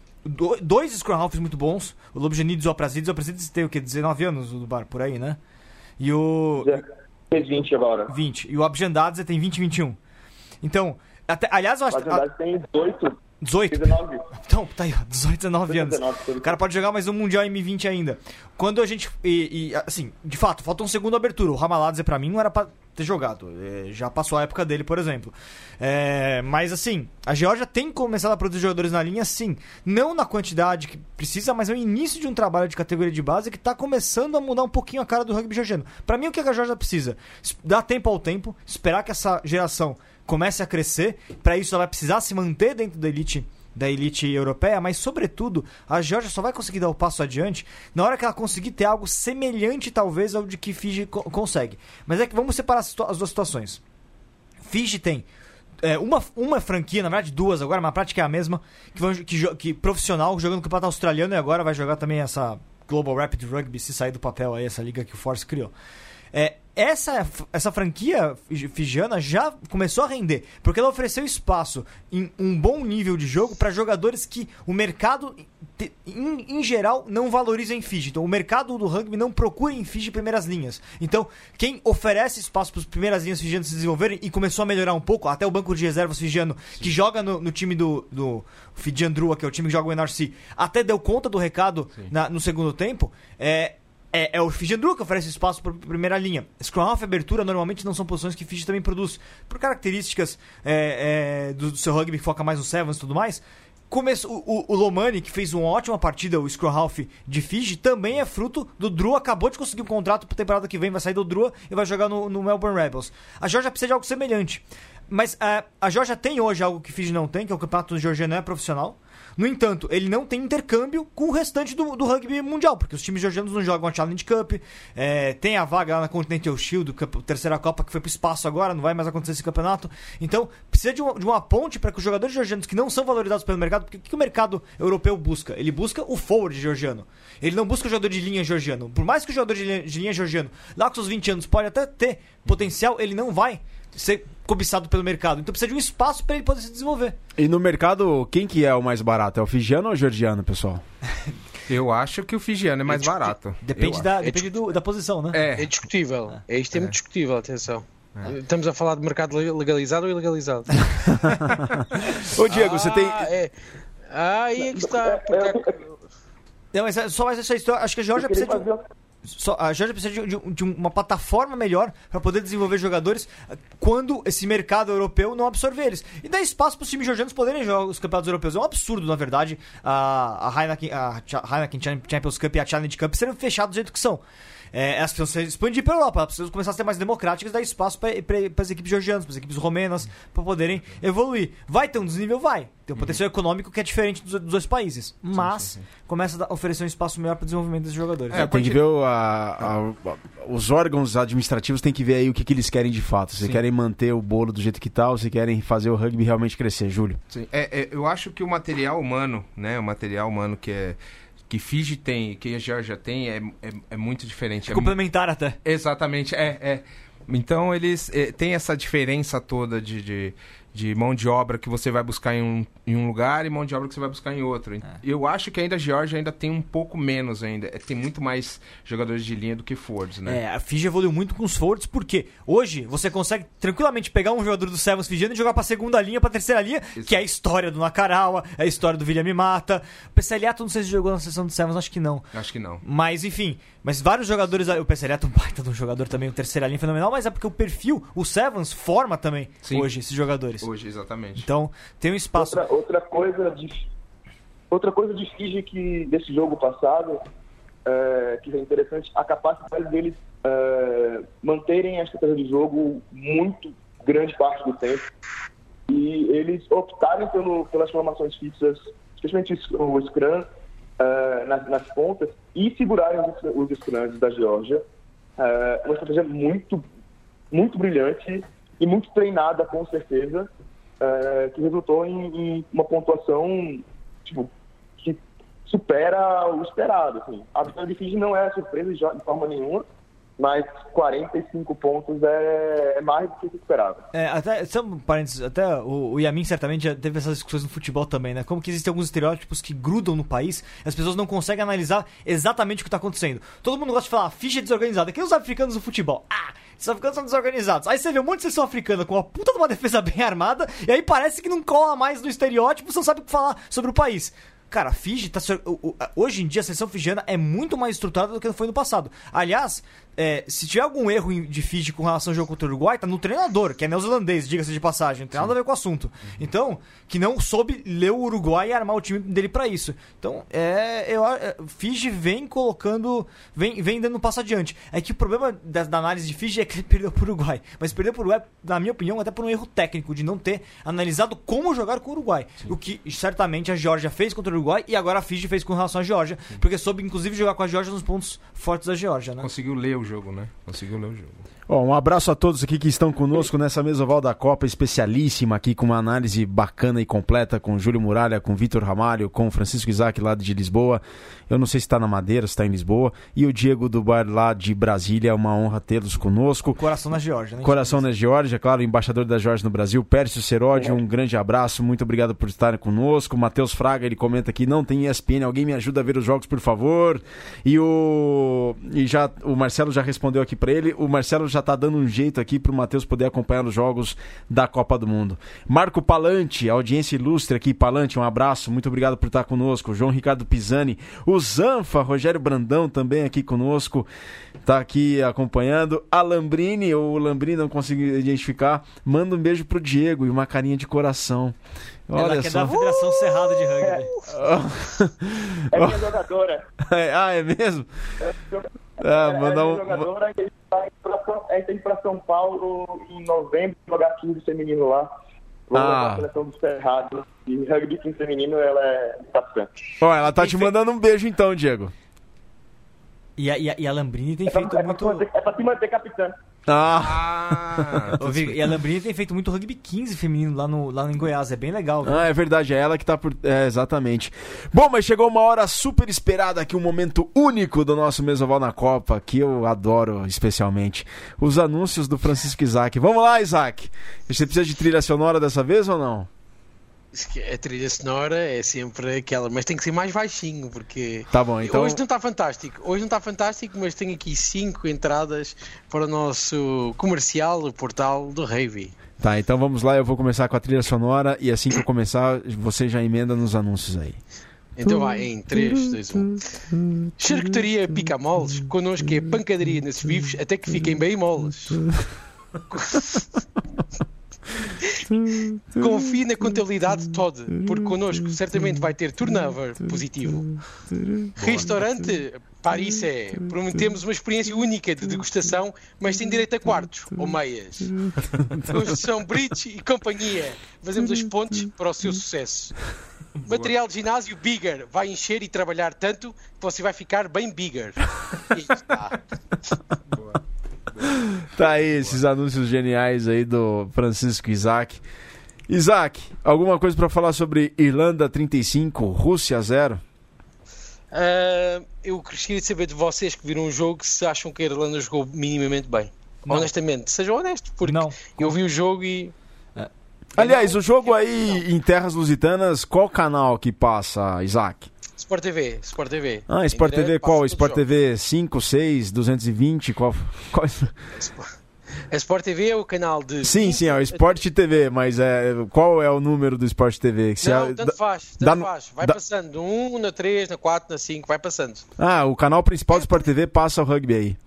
dois Scrum Halves muito bons. O Lobjanides e o Aprazides. O Aprazides tem o quê? 19 anos do bar, por aí, né? E o... Fez 20 agora. 20. E o Abjandadze tem 20 e 21. Então, até, aliás, eu acho... O Abjandadze tem 18. 18? 19. Então, tá aí, ó, 18, 19 anos. 19, o cara pode jogar mais um Mundial M20 ainda. Quando a gente. E, e assim, de fato, falta um segundo abertura. O Ramaladze pra mim não era pra ter jogado. É, já passou a época dele, por exemplo. É, mas assim, a Georgia tem começado a produzir jogadores na linha, sim. Não na quantidade que precisa, mas é o início de um trabalho de categoria de base que está começando a mudar um pouquinho a cara do rugby georgiano. Para mim, o que a Georgia precisa? Dar tempo ao tempo, esperar que essa geração comece a crescer. Para isso, ela vai precisar se manter dentro da elite da elite europeia, mas sobretudo a Georgia só vai conseguir dar o passo adiante na hora que ela conseguir ter algo semelhante talvez ao de que Fiji co consegue. Mas é que vamos separar as, as duas situações. Fiji tem é, uma, uma franquia, na verdade duas agora, mas a prática é a mesma, que, vão, que, que profissional jogando no campeonato australiano e agora vai jogar também essa Global Rapid Rugby se sair do papel aí, essa liga que o Force criou. É, essa, essa franquia fijiana já começou a render, porque ela ofereceu espaço em um bom nível de jogo para jogadores que o mercado, em, em, geral, não valoriza em Fiji. Então, o mercado do rugby não procura em Fiji primeiras linhas. Então, quem oferece espaço para as primeiras linhas fijianas se desenvolverem e começou a melhorar um pouco, até o banco de reservas fijiano, Sim. que joga no, no, time do, do Fijian Drua, que é o time que joga o NRC, até deu conta do recado na, no segundo tempo, é, é, é o Fijandru que oferece espaço para primeira linha. Scrum Half e abertura normalmente não são posições que Fiji também produz. Por características é, é, do, do, seu rugby que foca mais no Sevens e tudo mais. Começou, o, o, Lomani, que fez uma ótima partida, o Scrum Half de Fiji, também é fruto do Drua. Acabou de conseguir um contrato para temporada que vem, vai sair do Drua e vai jogar no, no Melbourne Rebels. A Georgia precisa de algo semelhante. Mas uh, a Georgia tem hoje algo que Fiji não tem, que é o campeonato georgiano é profissional. No entanto, ele não tem intercâmbio com o restante do, do rugby mundial, porque os times georgianos não jogam a Challenge Cup, é, tem a vaga lá na Continental Shield, terceira Copa que foi pro espaço agora, não vai mais acontecer esse campeonato. Então, precisa de uma, de uma ponte para que os jogadores georgianos que não são valorizados pelo mercado, porque o que o mercado europeu busca? Ele busca o forward georgiano. Ele não busca o jogador de linha georgiano. Por mais que o jogador de linha, de linha georgiano, lá com seus 20 anos, pode até ter potencial, ele não vai ser cobiçado pelo mercado. Então precisa de um espaço para ele poder se desenvolver. E no mercado, quem que é o mais barato? É o fijiano ou o georgiano, pessoal? Eu acho que o fijiano é mais é barato. Depende, da, depende do, da posição, né? É, é discutível. É, isto é, é muito discutível, atenção. É. Estamos a falar de mercado legalizado ou ilegalizado? Ô Diego, ah, você tem. É. Ah, aí é que está. Porque... Não, mas só mais essa história. Acho que a Georgia precisa de só, a Georgia precisa de, de, de uma plataforma melhor para poder desenvolver jogadores quando esse mercado europeu não absorver eles. E dá espaço para os times georgianos poderem jogar os campeonatos europeus. É um absurdo, na verdade, a, a, Heineken, a Heineken Champions Cup e a Challenge Cup serem fechados do jeito que são é, elas precisam se expandir para a Europa, elas precisam começar a ser mais democráticas, dar espaço para as equipes georgianas, para as equipes romenas, para poderem evoluir. Vai ter um desnível? Vai. Tem um potencial uhum. econômico que é diferente dos, dos dois países. Mas sim, sim, sim. começa a oferecer um espaço melhor para o desenvolvimento desses jogadores. É, tem que ver o, a, a, os órgãos administrativos têm que ver aí o que, que eles querem de fato. Se querem manter o bolo do jeito que está ou se querem fazer o rugby realmente crescer, Júlio. Sim. É, é, eu acho que o material humano, né, o material humano que é que Fiji tem, que a Georgia tem, é, é, é muito diferente. É complementar até. Exatamente, é, é. Então eles é, têm essa diferença toda de, de de mão de obra que você vai buscar em um, em um lugar e mão de obra que você vai buscar em outro. É. Eu acho que ainda a Georgia ainda tem um pouco menos ainda. É, tem muito mais jogadores de linha do que forwards, né? É, a Fiji evoluiu muito com os forwards porque hoje você consegue tranquilamente pegar um jogador do Sevens fijiano e jogar pra segunda linha, pra terceira linha, Isso. que é a história do Nakarawa, é a história do William Mata. O PCLato não sei se jogou na sessão do Sevens, acho que não. Acho que não. Mas enfim, mas vários jogadores, o PCLato é um baita de um jogador também, o terceira linha fenomenal, mas é porque o perfil, o Sevens forma também Sim. hoje esses jogadores. Hoje, exatamente. Então, tem um espaço. Outra, outra coisa de outra coisa Fiji que desse jogo passado é, que é interessante, a capacidade deles é, manterem a estratégia de jogo muito grande parte do tempo e eles optarem pelo, pelas formações fixas, especialmente o Scrum, é, nas, nas, pontas, e segurarem os, os Scrums da Geórgia. É uma estratégia muito, muito brilhante e muito treinada, com certeza, é, que resultou em, em, uma pontuação tipo, que supera o esperado. Assim. A vitória de Fiji não é surpresa de forma nenhuma, mas 45 pontos é, é, mais do que se esperava. É, até, são parênteses, até o, o Yamin certamente já teve essas discussões no futebol também, né? Como que existem alguns estereótipos que grudam no país, as pessoas não conseguem analisar exatamente o que está acontecendo. Todo mundo gosta de falar, ficha é desorganizada. Quem os africanos no futebol? Ah, os africanos são desorganizados. Aí você vê um monte de seleção africana com uma puta de uma defesa bem armada, e aí parece que não cola mais no estereótipo, você não sabe o que falar sobre o país. Cara, Fiji tá. Hoje em dia a seleção fijiana é muito mais estruturada do que foi no passado. Aliás, é, se tiver algum erro de Fiji com relação ao jogo contra o Uruguai, tá no treinador, que é neozelandês, diga-se de passagem. Não tem nada a ver com o assunto. Uhum. Então, que não soube ler o Uruguai e armar o time dele para isso. Então, é, eu, é, Fiji vem colocando. Vem, vem dando um passo adiante. É que o problema da, da análise de Fiji é que ele perdeu pro Uruguai. Mas perdeu pro Uruguai, na minha opinião, até por um erro técnico, de não ter analisado como jogar com o Uruguai. Sim. O que certamente a Georgia fez contra o Uruguai e agora a Fiji fez com relação à Georgia. Porque soube, inclusive, jogar com a Georgia nos pontos fortes da Georgia, né? Conseguiu ler o jogo, né? Conseguiu ler o jogo. Bom, um abraço a todos aqui que estão conosco nessa mesa oval da Copa, especialíssima aqui, com uma análise bacana e completa com Júlio Muralha, com Vitor Ramalho, com Francisco Isaac lá de Lisboa. Eu não sei se está na Madeira, se está em Lisboa. E o Diego do Bar lá de Brasília, é uma honra tê-los conosco. Coração na Geórgia, né? Coração na Geórgia, claro, embaixador da Geórgia no Brasil. Pércio Seródio, um grande abraço, muito obrigado por estarem conosco. Matheus Fraga, ele comenta aqui, não tem ESPN, alguém me ajuda a ver os jogos, por favor. E o e já o Marcelo já respondeu aqui para ele. O Marcelo já está dando um jeito aqui para o Matheus poder acompanhar os jogos da Copa do Mundo. Marco Palante, audiência ilustre aqui. Palante, um abraço, muito obrigado por estar conosco. João Ricardo Pisani, o Zanfa, Rogério Brandão também aqui conosco, está aqui acompanhando. A Lambrini, o Lambrini não consegui identificar, manda um beijo pro Diego e uma carinha de coração. Olha Ela que é da Federação Cerrada de Rugby. É, é minha jogadora. ah, é mesmo? É, é, mandar um... jogadora, gente está indo para São Paulo em novembro jogar 15 feminino lá. Ah. a seleção do Cerrado. E rugby 15 feminino, ela é bastante. Ó, ela tá te mandando um beijo então, Diego. E a, e a, e a Lambrini tem é feito pra, muito... É pra, se manter capitã. Ah! ah e a Lambrini tem feito muito rugby 15 feminino lá, no, lá em Goiás, é bem legal. Viu? Ah, é verdade, é ela que tá por. É, exatamente. Bom, mas chegou uma hora super esperada aqui, um momento único do nosso Mesoval na Copa, que eu adoro especialmente. Os anúncios do Francisco Isaac. Vamos lá, Isaac. Você precisa de trilha sonora dessa vez ou não? A trilha sonora é sempre aquela, mas tem que ser mais baixinho, porque tá bom, então... hoje não está fantástico. Hoje não está fantástico, mas tenho aqui cinco entradas para o nosso comercial, o portal do Heavy. Tá, então vamos lá, eu vou começar com a trilha sonora e assim que eu começar, você já emenda nos anúncios aí. Então vai, em 3, 2, 1. Charcutaria pica moles, connosco é pancadaria nesses vivos até que fiquem bem moles. Confie na contabilidade toda, porque connosco certamente vai ter turnover positivo. Restaurante Paris é. Prometemos uma experiência única de degustação, mas sem direito a quartos ou meias. Construção Bridge e companhia. Fazemos as pontes para o seu sucesso. Material de ginásio Bigger vai encher e trabalhar tanto que você vai ficar bem bigger. E está. Boa. Tá aí esses anúncios geniais aí do Francisco Isaac. Isaac, alguma coisa para falar sobre Irlanda 35, Rússia 0? Uh, eu queria saber de vocês que viram o jogo se acham que a Irlanda jogou minimamente bem. Não. Honestamente, sejam honestos, porque não. eu vi o jogo e. É. Aliás, o jogo aí em Terras Lusitanas, qual canal que passa, Isaac? Sport TV, Sport TV. Ah, Sport TV qual? Sport TV 5, 6, 220, qual? qual... A Sport TV é o canal de. Sim, sim, é o Sport TV, mas é, qual é o número do Sport TV? Se não, é, tanto faz, tanto dá, faz. Vai dá... passando, 1, na 3, na 4, na 5, vai passando. Ah, o canal principal do Sport TV passa o rugby aí.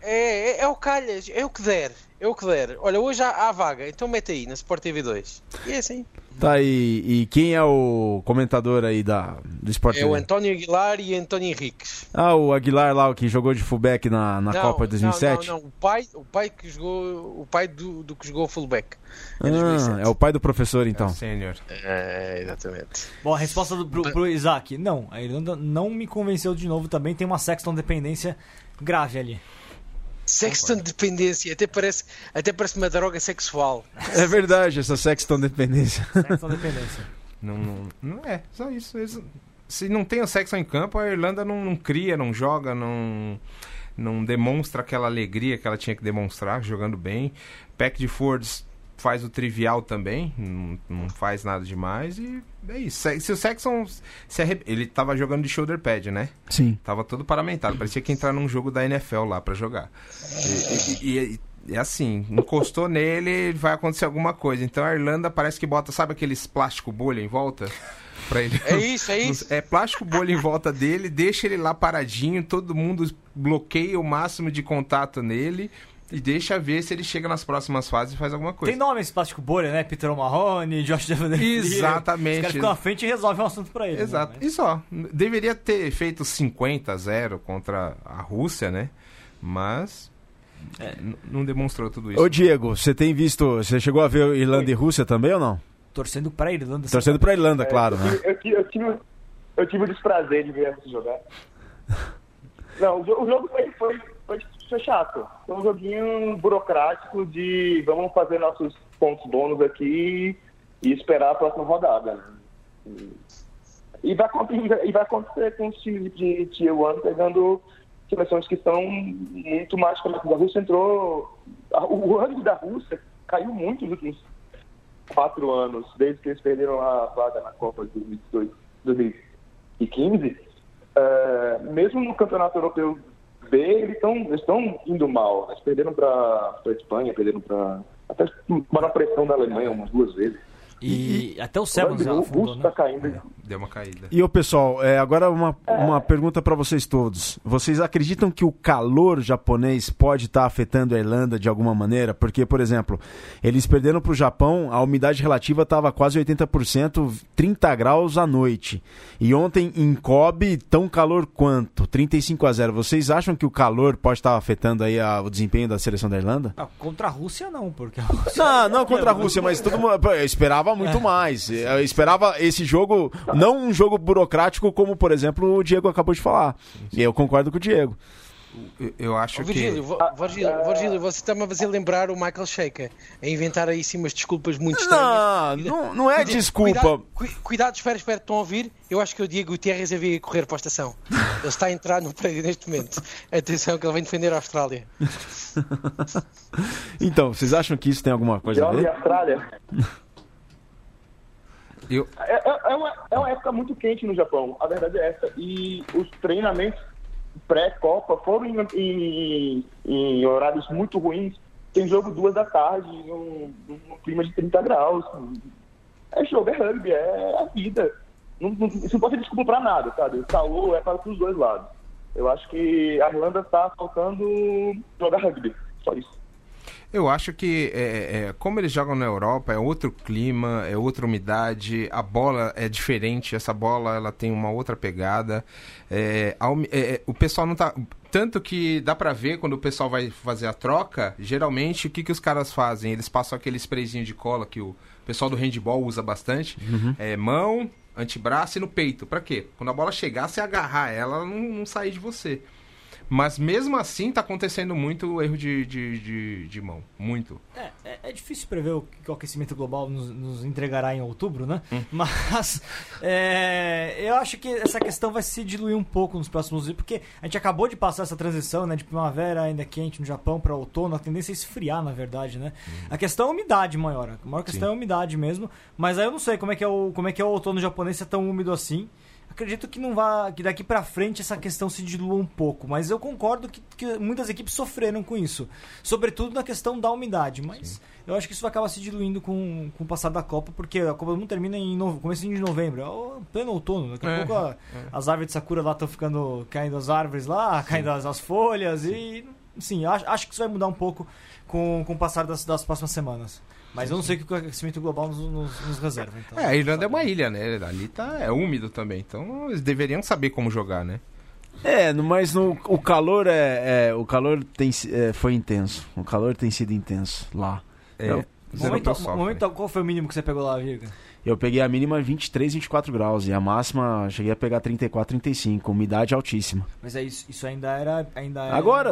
É, é, é o calhas, é o que der, é o que der. Olha, hoje há, há vaga, então mete aí na Sport TV 2. E é assim. Tá, e, e quem é o comentador aí da, do Sport É o TV? António Aguilar e António Henriques. Ah, o Aguilar lá, o que jogou de fullback na, na não, Copa 2007? Não, não, não. O pai, o pai que jogou, o pai do, do que jogou fullback. Em Ah, 2007. é o pai do professor, então. Sênior. É, exatamente. Bom, a resposta do, pro, pro Isaac, não. A Irlanda não me convenceu de novo também. Tem uma Sexton dependência grave ali. Sexton dependência, até parece, até parece uma droga sexual. É verdade, essa Sexton dependência. Sexton dependência. Não, não, não é, só isso. Eles- se não tem o sexo em campo, a Irlanda não, não cria, não joga, não, não demonstra aquela alegria que ela tinha que demonstrar, jogando bem. Pack de Fords faz o trivial também, não, não faz nada demais e é isso. Se, o Sexton se arrep... ele tava jogando de shoulder pad, né? Sim. Tava todo paramentado, parecia que ia entrar num jogo da NFL lá pra jogar. E, e- e- e é assim, encostou nele, vai acontecer alguma coisa. Então a Irlanda parece que bota, sabe aqueles plástico bolha em volta? Pra ele... É isso, é isso. É plástico bolha em volta dele, deixa ele lá paradinho, todo mundo bloqueia o máximo de contato nele e deixa ver se ele chega nas próximas fases e faz alguma coisa. Tem nome esse plástico bolha, né? Peter O'Mahony, Josh Devaney. Exatamente. Os caras ficam na frente e resolvem um assunto pra eles. Exato. Né? E só, deveria ter feito 50 a 0 contra a Rússia, né? Mas n- não demonstrou tudo isso. Ô Diego, você tem visto. Você chegou a ver Irlanda e Rússia também ou não? Torcendo pra Irlanda. Torcendo pra Irlanda, claro, né? Eu, tive- eu, tive, eu tive o desprazer de ver essa jogar. Não, o, o jogo foi, foi, foi, foi chato. Foi um joguinho burocrático de vamos fazer nossos pontos bônus aqui e esperar a próxima rodada. né? E vai, e vai acontecer com os times de Tier 1 pegando seleções que são muito mais. A Rússia entrou. O ânimo da Rússia caiu muito nos últimos quatro anos, desde que eles perderam a vaga na Copa de 2018, 2015. É, mesmo no Campeonato Europeu B, eles estão indo mal. Eles perderam para a Espanha, perderam para. Até tomaram a pressão da Alemanha umas duas vezes. E até o O Sevens o russo está né? caindo. Deu uma caída. E o pessoal, é, agora uma, uma pergunta pra vocês todos. Vocês acreditam que o calor japonês pode estar afetando a Irlanda de alguma maneira? Porque, por exemplo, eles perderam pro Japão, a umidade relativa estava quase 80%, 30 graus à noite. E ontem em Kobe, tão calor quanto? 35 a 0. Vocês acham que o calor pode estar afetando aí a- o desempenho da seleção da Irlanda? Ah, contra a Rússia não, porque a Rússia... Não, não contra a Rússia, mas todo mundo eu esperava muito mais. Eu esperava esse jogo, não um jogo burocrático como, por exemplo, o Diego acabou de falar. E eu concordo com o Diego. Eu, eu acho Ô, que. Virgílio, vo- Virgílio, Virgílio, você está-me a fazer lembrar o Michael Shaker, a inventar aí sim umas desculpas muito estranhas. Não, não, não é Cuida- desculpa. Cuidado, cu- cuidado, espera, espera, estão a ouvir? Eu acho que o Diego Gutierrez havia correr para a estação. Ele está a entrar no prédio neste momento. Atenção, que ele vem defender a Austrália. Então, vocês acham que isso tem alguma coisa a e ver? Austrália. Eu, É, é- é uma, é uma época muito quente no Japão, a verdade é essa. E os treinamentos pré-Copa foram em, em- em horários muito ruins. Tem jogo duas da tarde, num, num clima de 30 graus. É jogo, é rugby, é a vida. Não, não, isso não pode ser desculpa pra nada, sabe? O calor é para os dois lados. Eu acho que a Irlanda está faltando jogar rugby, só isso. Eu acho que, é, é, como eles jogam na Europa, é outro clima, é outra umidade, a bola é diferente, essa bola ela tem uma outra pegada. É, a é, é, o pessoal não tá. Tanto que dá pra ver quando o pessoal vai fazer a troca, geralmente o que, que os caras fazem? Eles passam aquele sprayzinho de cola que o pessoal do handball usa bastante. É, mão, antebraço e no peito. Pra quê? Quando a bola chegar, você agarrar ela, ela não, não sair de você. Mas mesmo assim tá acontecendo muito erro de, de, de, de mão. Muito. É, é, é difícil prever o que o aquecimento global nos, nos entregará em outubro, né? Mas é, eu acho que essa questão vai se diluir um pouco nos próximos dias, porque a gente acabou de passar essa transição né, de primavera ainda quente no Japão para outono, a tendência é esfriar, na verdade, né? A questão é a umidade maior, a maior questão é a umidade mesmo, mas aí eu não sei como é que é o, como é, que é o outono japonês se é tão úmido assim. Acredito que não vá, que daqui pra frente essa questão se dilua um pouco, mas eu concordo que, que muitas equipes sofreram com isso, sobretudo na questão da umidade, mas eu acho que isso vai acabar se diluindo com, com o passar da Copa, porque a Copa do Mundo termina em no, começo de novembro, é o pleno outono, daqui a É, pouco a- as árvores de sakura lá estão ficando caindo as árvores lá, caindo as, as folhas e sim, acho, acho que isso vai mudar um pouco com, com o passar das, das próximas semanas. Mas eu não sei o que o aquecimento global nos, nos, nos reserva. Então, É, a Irlanda é uma ilha, né? Ali tá, é úmido também. Então eles deveriam saber como jogar, né? É, no- mas no, o calor é, é- o calor tem, é, foi intenso. O calor tem sido intenso lá. É, Eu- Momento, momento, qual foi o mínimo que você pegou lá, Virga? Eu peguei a mínima 23, 24 graus e a máxima cheguei a pegar 34, 35, umidade altíssima. Mas é isso, isso ainda era. Ainda era- Agora,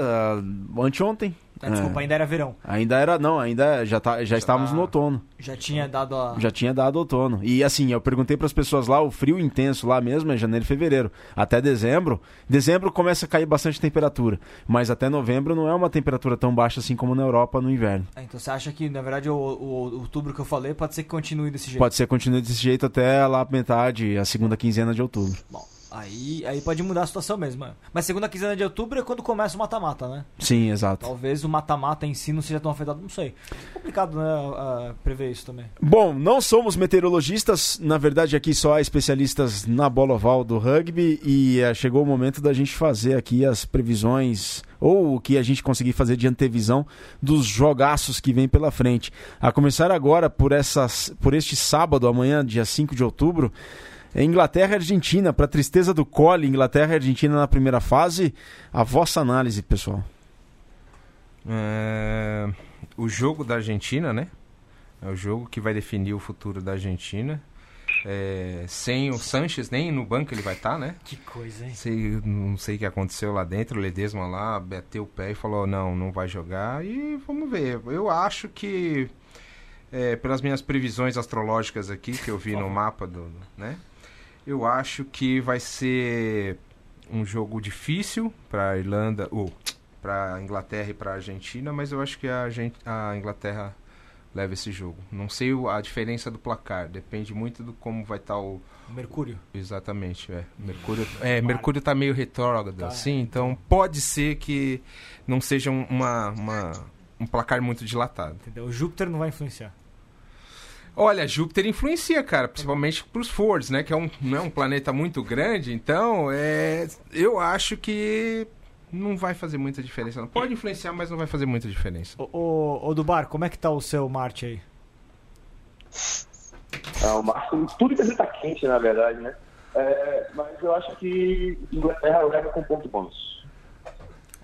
anteontem. Ah, desculpa, é, ainda era verão. ainda era, não, ainda já, tá, já, estávamos tá. no outono. Já tinha dado a. Já tinha dado outono. E assim, eu perguntei para as pessoas lá, o frio intenso lá mesmo é janeiro e fevereiro. Até dezembro. Dezembro começa a cair bastante temperatura. Mas até novembro não é uma temperatura tão baixa assim como na Europa no inverno. Ah, Então você acha que, na verdade, o, o- o outubro que eu falei pode ser que continue desse jeito? Pode ser que continue desse jeito até lá metade, a segunda quinzena de outubro. Bom, aí, aí pode mudar a situação mesmo. é. Mas segunda quinzena de outubro é quando começa o mata-mata, né? Sim, exato. Talvez o mata-mata em si não seja tão afetado, não sei. Complicado, né, prever isso também. Bom, não somos meteorologistas, na verdade aqui só há especialistas na bola oval do rugby e eh, chegou o momento da gente fazer aqui as previsões ou o que a gente conseguir fazer de antevisão dos jogaços que vem pela frente. A começar agora por, essas, por este sábado, amanhã, dia 5 de outubro, Inglaterra e Argentina, para tristeza do Cole, Inglaterra e Argentina na primeira fase. A vossa análise, pessoal. É, o jogo da Argentina, né? É o jogo que vai definir o futuro da Argentina. É, sem o Sanches, nem no banco ele vai estar, né? Que coisa, hein? Sei, não sei o que aconteceu lá dentro. O Ledesma lá bateu o pé e falou: não, não vai jogar. E vamos ver. Eu acho que, é, pelas minhas previsões astrológicas aqui, que eu vi no mapa do. né? Eu acho que vai ser um jogo difícil para Irlanda, ou para Inglaterra e para Argentina, mas eu acho que a, Argen- a Inglaterra leva esse jogo. Não sei a diferença do placar, depende muito do como vai estar o Mercúrio. Exatamente, é. Mercúrio, é, Mercúrio tá meio retrógrado, Tá, assim, então pode ser que não seja um- uma, uma- um placar muito dilatado. Entendeu? O Júpiter não vai influenciar. Olha, Júpiter influencia, cara, principalmente pros Fords, né? Que é um, não é um planeta muito grande, então é, eu acho que não vai fazer muita diferença. Não. Pode influenciar, mas não vai fazer muita diferença. Ô, ô, ô Dubar, como é que tá o seu Marte aí? Ah, o Márcio, tudo que está quente, na verdade, né? É, mas eu acho que Inglaterra leva com ponto bônus.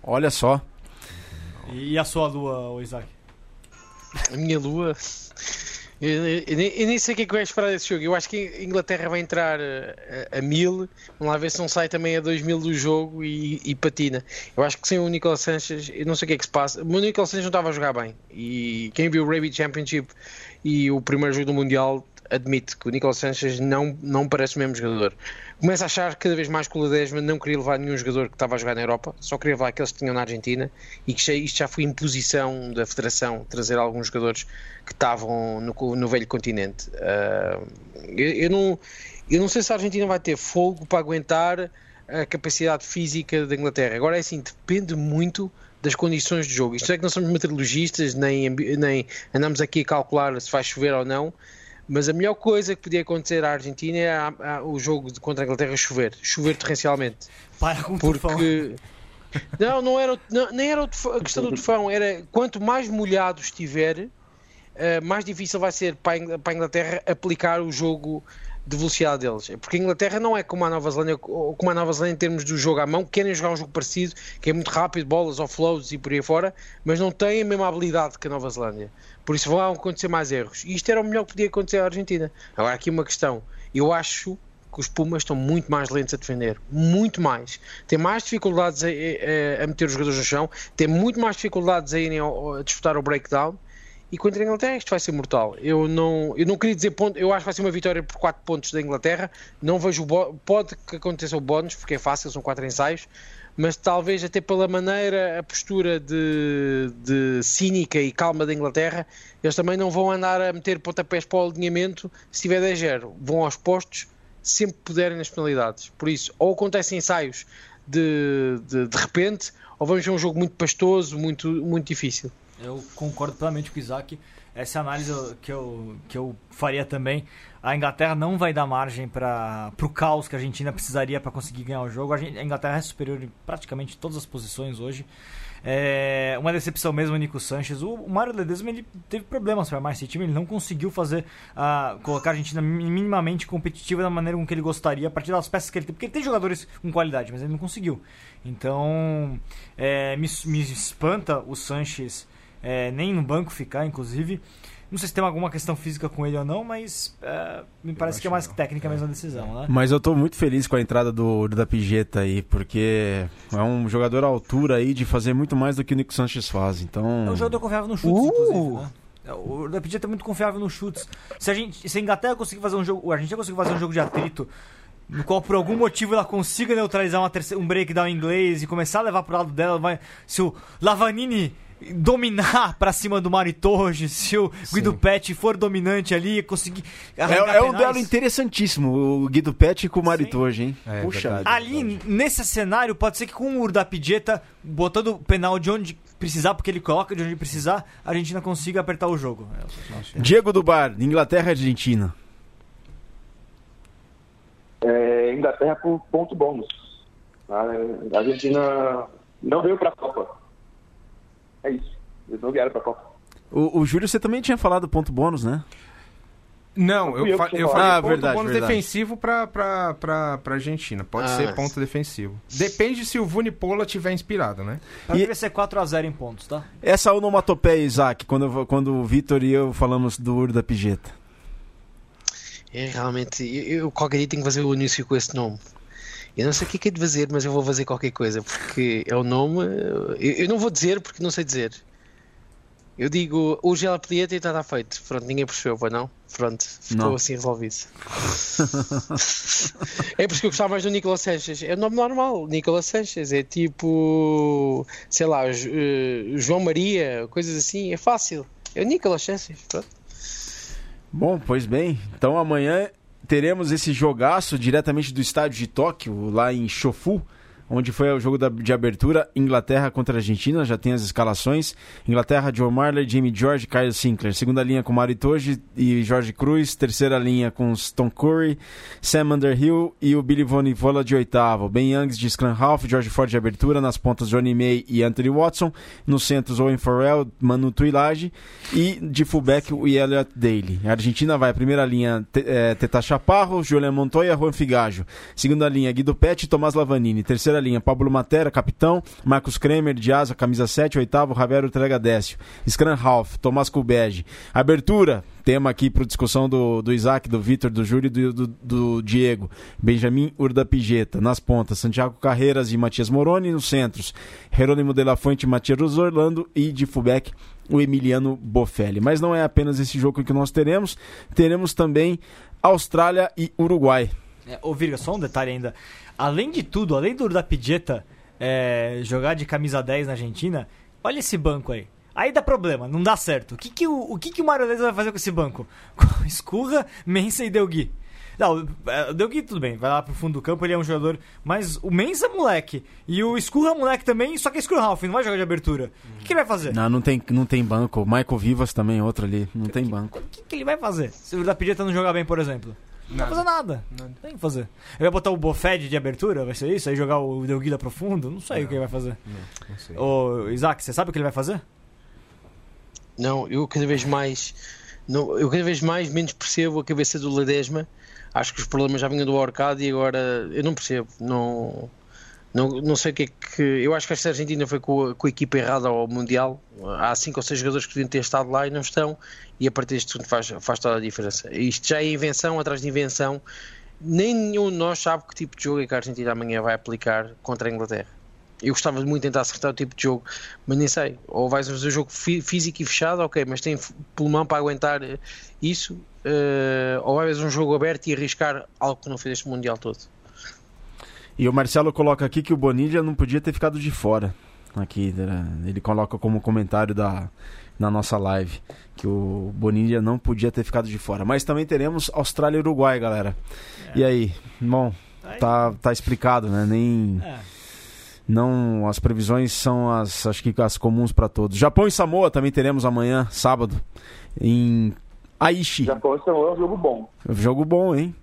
Olha só. E a sua lua, Isaac? A minha lua. Eu, eu- eu nem, sei o que é que vai esperar desse jogo. Eu acho que a Inglaterra vai entrar eh, a, a mil. Vamos lá ver se não sai também a 2000 do jogo e, e patina. Eu acho que sem o Nicolas Sanchez, eu não sei o que é que se passa. O Nicolas Sanchez não estava a jogar bem. E quem viu o Rabbit Championship e o primeiro jogo do Mundial admite que o Nicolas Sanchez não, não parece o mesmo jogador. Começa a achar cada vez mais que o Ledesma não queria levar nenhum jogador que estava a jogar na Europa, só queria levar aqueles que tinham na Argentina e que isto já foi imposição da Federação trazer alguns jogadores que estavam no, no velho continente. Ah, eu, eu não, eu não sei se a Argentina vai ter fogo para aguentar a capacidade física da Inglaterra. Agora é assim, depende muito das condições de jogo. Isto é que não somos meteorologistas, nem, nem andamos aqui a calcular se vai chover ou não. Mas a melhor coisa que podia acontecer à Argentina é a- a- o jogo contra a Inglaterra chover, chover torrencialmente. Para com. Porque. Não, não era, não- nem era a questão do tufão, era quanto mais molhado estiver, eh, mais difícil vai ser para a Inglaterra aplicar o jogo de velocidade deles. Porque a Inglaterra não é como a Nova Zelândia, como a Nova Zelândia em termos do jogo à mão, querem jogar um jogo parecido, que é muito rápido, bolas, offloads e por aí fora, mas não têm a mesma habilidade que a Nova Zelândia. Por isso vão acontecer mais erros. E isto era o melhor que podia acontecer à Argentina. Agora aqui uma questão. Eu acho que os Pumas estão muito mais lentos a defender. Muito mais. Tem mais dificuldades a, a- a meter os jogadores no chão, tem muito mais dificuldades a irem ao- a disputar o breakdown. E contra a Inglaterra isto vai ser mortal. Eu não, eu não queria dizer ponto, eu acho que vai ser uma vitória por 4 pontos da Inglaterra. Não vejo pode que aconteça o bónus, porque é fácil, são 4 ensaios, mas talvez até pela maneira, a postura de, de cínica e calma da Inglaterra, eles também não vão andar a meter pontapés para o alinhamento se tiver 10-0. Vão aos postos sempre puderem nas penalidades. Por isso, ou acontecem ensaios de, de, de repente, ou vamos ver um jogo muito pastoso, muito, muito difícil. Eu concordo plenamente com o Isaac. Essa análise que eu, que eu faria também. A Inglaterra não vai dar margem para o caos que a Argentina precisaria para conseguir ganhar o jogo. A Inglaterra é superior em praticamente todas as posições hoje. É, uma decepção mesmo o Nico Sanches. O, o Mário Ledesma ele teve problemas para armar esse time, ele não conseguiu fazer uh, colocar a Argentina minimamente competitiva da maneira com que ele gostaria, a partir das peças que ele tem, porque ele tem jogadores com qualidade, mas ele não conseguiu. Então, é, me, me espanta o Sanches é, nem no banco ficar, inclusive. Não sei se tem alguma questão física com ele ou não, mas é, me parece que é mais não. técnica mesmo a decisão, né? Mas eu tô muito feliz com a entrada do, do da Pigeta aí, porque é um jogador à altura aí de fazer muito mais do que o Nico Sanches faz. Então... É um jogador confiável no chute, uh! inclusive, né? É, o da Pigeta é muito confiável nos chutes. Se a gente, se a Inglaterra conseguir fazer um jogo, a gente já conseguir fazer um jogo de atrito no qual por algum motivo ela consiga neutralizar uma terceira, um breakdown inglês e começar a levar pro lado dela, vai, se o Lavanini dominar pra cima do Maritoge, se o Guido Pet for dominante ali, conseguir. É, é um duelo interessantíssimo, o Guido Pet com o Maritoge, hein? É, Puxa. Verdade, ali, verdade. nesse cenário, pode ser que com o Urdapidjeta, botando o penal de onde precisar, porque ele coloca de onde precisar, a Argentina consiga apertar o jogo. Diego do Bar, Inglaterra e Argentina. É, Inglaterra por ponto bônus. A Argentina não veio para a Copa é isso. Eles não vieram pra Copa. O, o Júlio, você também tinha falado ponto bônus, né? Não, eu, eu, fa eu falei ah, ponto verdade, bônus verdade. defensivo pra, pra, pra, pra Argentina. Pode ah, ser ponto defensivo. Depende se o Vunipola tiver inspirado, né? Vai ser 4x0 em pontos, tá? Essa onomatopeia, Isaac, quando, quando o Vitor e eu falamos do Ur da Pigeta. É, realmente, eu, eu qualquer dia tenho que fazer o início com esse nome. Eu não sei o que é que é de fazer, mas eu vou fazer qualquer coisa, porque é o nome. Eu, eu não vou dizer porque não sei dizer. Eu digo, o gel podia ter estado feito. Pronto, ninguém percebeu, foi não? Pronto, ficou não. assim resolvido. é por isso que eu gostava mais do Nicolas Sanches. É o nome normal, Nicolas Sanches. É tipo, sei lá, uh, João Maria, coisas assim. É fácil. É o Nicolas Sanches. Pronto. Bom, pois bem. Então amanhã teremos esse jogaço diretamente do estádio de Tóquio, lá em Shofu onde foi o jogo da, de abertura, Inglaterra contra Argentina, já tem as escalações. Inglaterra, Joe Marley, Jamie George, Kyle Sinclair. Segunda linha com Maritoji e Jorge Cruz. Terceira linha com Stone Curry, Sam Underhill e o Billy Vonivola de oitavo. Ben Youngs de Scrum Half, George Ford de abertura. Nas pontas, Johnny May e Anthony Watson. Nos centros, Owen Farrell, Manu Tuilage. E de fullback, o Elliot Daly. A Argentina vai, primeira linha, é, Teta Chaparro, Julian Montoya, Juan Figajo. Segunda linha, Guido Pet e Tomás Lavanini. Terceira terceira linha, Pablo Matera, capitão, Marcos Kremer, de asa, camisa 7, oitavo, Javier Utrega Décio, Scrum Half, Tomás Kubege. Abertura, tema aqui para discussão do, do Isaac, do Vitor, do Júlio e do, do, do, Diego. Benjamin Urda Pigeta. Nas pontas, Santiago Carreiras e Matias Moroni. Nos centros, Jerônimo de la Fonte e Matias Orlando. E de fullback, o Emiliano Bofelli. Mas não é apenas esse jogo que nós teremos. Teremos também Austrália e Uruguai. É, ô, Virga, só um detalhe ainda. Além de tudo, além do da Pidgeta é, jogar de camisa 10 na Argentina, olha esse banco aí. Aí dá problema, não dá certo. O que, que o, o, que, que o Mario vai fazer com esse banco? Escurra, Mensa e Delgui. Não, é, o Delgui tudo bem, vai lá pro fundo do campo, ele é um jogador. Mas o Mensa, moleque. E o Escurra, moleque também, só que é Escurra Ralph, não vai jogar de abertura. O que, que, ele vai fazer? Não, não tem, não tem banco. Michael Vivas também, outro ali. Não tem banco. O que, que, ele vai fazer? Se o da Pidgeta não jogar bem, por exemplo. Não vai fazer nada. nada. Tem que fazer. Ele vai botar o Bofed de abertura? Vai ser isso? Aí jogar o Delguila profundo? Não sei não, o que ele vai fazer. Não, não sei. Ô, Isaac, você sabe o que ele vai fazer? Não, eu cada vez mais. Não, eu cada vez mais menos percebo a cabeça do Ledesma. Acho que os problemas já vinham do Orcado e agora eu não percebo. Não, não, não sei o que é que. Eu acho que esta Argentina foi com a, com a equipa errada ao Mundial. Há cinco ou seis jogadores que deviam ter estado lá e não estão e a partir disto faz, faz toda a diferença. Isto já é invenção atrás de invenção. Nem nenhum de nós sabe que tipo de jogo é que a Argentina amanhã vai aplicar contra a Inglaterra. Eu gostava muito de tentar acertar o tipo de jogo, mas nem sei. Ou vais fazer um jogo físico e fechado, ok, mas tem pulmão para aguentar isso, uh, ou vais fazer um jogo aberto e arriscar algo que não fez este Mundial todo. E o Marcelo coloca aqui que o Bonilha não podia ter ficado de fora. Aqui, né? ele coloca como comentário da, na nossa live que o Bonilha não podia ter ficado de fora. Mas também teremos Austrália e Uruguai, galera. É. E aí? Bom, tá, tá explicado, né? Nem. É. Não, as previsões são as, acho que as comuns para todos. Japão e Samoa também teremos amanhã, sábado, em Aichi. Japão e Samoa é um jogo bom. Jogo bom, hein?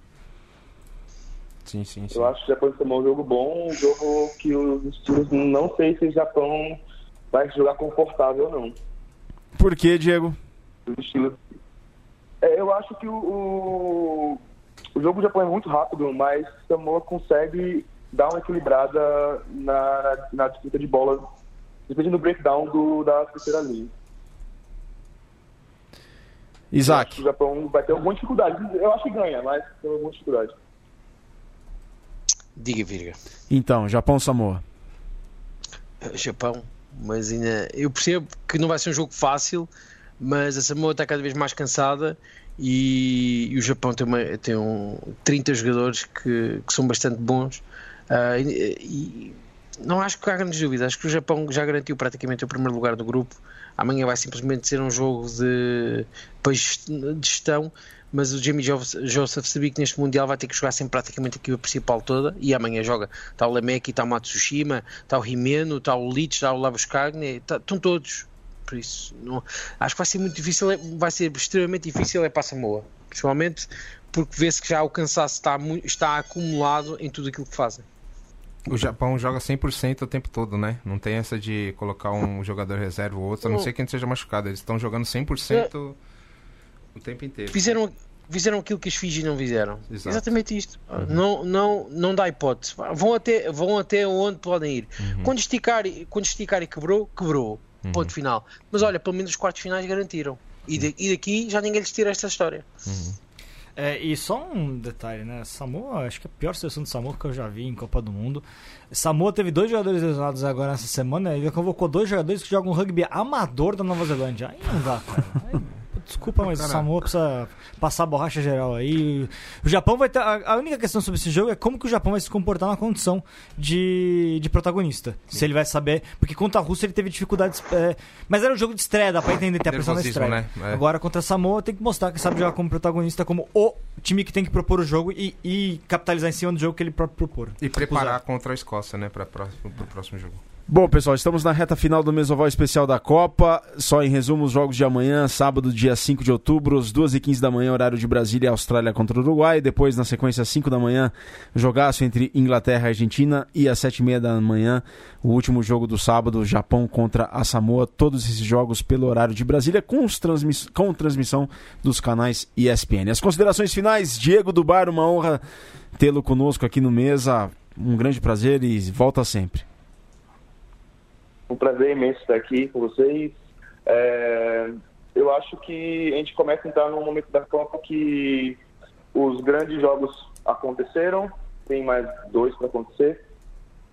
Sim, sim, sim. Eu acho que o Japão é um jogo bom, um jogo que os times não sei se o Japão vai jogar confortável ou não. Por que, Diego? O estilo. É, eu acho que o, o, o jogo do Japão é muito rápido, mas Samoa consegue dar uma equilibrada na, na, na disputa de bola, depende do breakdown do, da terceira linha. Isaac. O Japão vai ter alguma dificuldade. Eu acho que ganha, mas tem alguma dificuldade. Diga, Virga. Então, Japão Samoa. Japão, mas ainda. Eu percebo que não vai ser um jogo fácil, mas a Samoa está cada vez mais cansada e, e o Japão tem, uma, tem um, 30 jogadores que, que são bastante bons. Uh, e, e, não acho que há grandes dúvidas. Acho que o Japão já garantiu praticamente o primeiro lugar do grupo. Amanhã vai simplesmente ser um jogo de, de gestão, mas o Jamie Joseph sabia que neste Mundial vai ter que jogar sempre praticamente a equipa principal toda e amanhã joga. Está o Lemeki, está o Matsushima, está o Himeno, está o Leach, está o Labuskagne, está, estão todos. Por isso, não, acho que vai ser muito difícil, é, vai ser extremamente difícil é para a Samoa, principalmente porque vê-se que já o cansaço está, está acumulado em tudo aquilo que fazem. O Japão joga 100% o tempo todo, né? Não tem essa de colocar um jogador reserva ou outro, a não ser que seja machucado. Eles estão jogando 100% o tempo inteiro. Fizeram, fizeram aquilo que as Fiji não fizeram. Exato. Exatamente isto. Uhum. Não, não, não dá hipótese. Vão até, vão até onde podem ir. Uhum. Quando, esticar, quando esticar e quebrou, quebrou. Uhum. Ponto final. Mas olha, pelo menos os quartos finais garantiram. E, de, e daqui já ninguém lhes tira esta história. Uhum. É, e só um detalhe, né? Samoa, acho que é a pior seleção de Samoa que eu já vi em Copa do Mundo. Samoa teve dois jogadores lesionados agora nessa semana. Ele convocou dois jogadores que jogam rugby amador da Nova Zelândia. Aí não dá, cara. Aí... Desculpa, mas o Samoa precisa passar a borracha geral aí. O Japão vai ter. A, única questão sobre esse jogo é como que o Japão vai se comportar na condição de, de protagonista. Sim. Se ele vai saber. Porque contra a Rússia ele teve dificuldades. É, mas era um jogo de estreia, dá pra entender ter a pressão na estreia. Né? É. Agora contra a Samoa tem que mostrar que sabe jogar como protagonista, como o time que tem que propor o jogo e, e capitalizar em cima do jogo que ele próprio propor. E preparar contra a Escócia, né? Pra, pra, pro próximo jogo. Bom, pessoal, estamos na reta final do Mesoval Especial da Copa. Só em resumo, os jogos de amanhã, sábado, dia 5 de outubro, às 2h15 da manhã, horário de Brasília e Austrália contra o Uruguai. Depois, na sequência, às 5 da manhã, jogaço entre Inglaterra e Argentina. E às 7h30 da manhã, o último jogo do sábado, Japão contra a Samoa. Todos esses jogos pelo horário de Brasília, com, transmiss com transmissão dos canais ESPN. As considerações finais, Diego Dubar, uma honra tê-lo conosco aqui no Mesa. Um grande prazer e volta sempre um prazer imenso estar aqui com vocês. É, eu acho que a gente começa a entrar num momento da Copa que os grandes jogos aconteceram, tem mais dois para acontecer,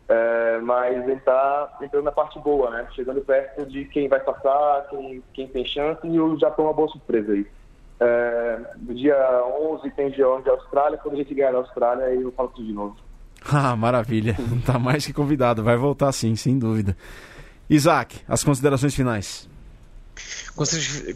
é, mas está entrando na parte boa, né? Chegando perto de quem vai passar, quem, quem tem chance, e o Japão é uma boa surpresa aí. É, no dia 11 tem G11 de Austrália, quando a gente ganhar a Austrália, aí eu falo tudo de novo. Ah, maravilha. Tá mais que convidado. Vai voltar sim, sem dúvida. Isaac, as considerações finais.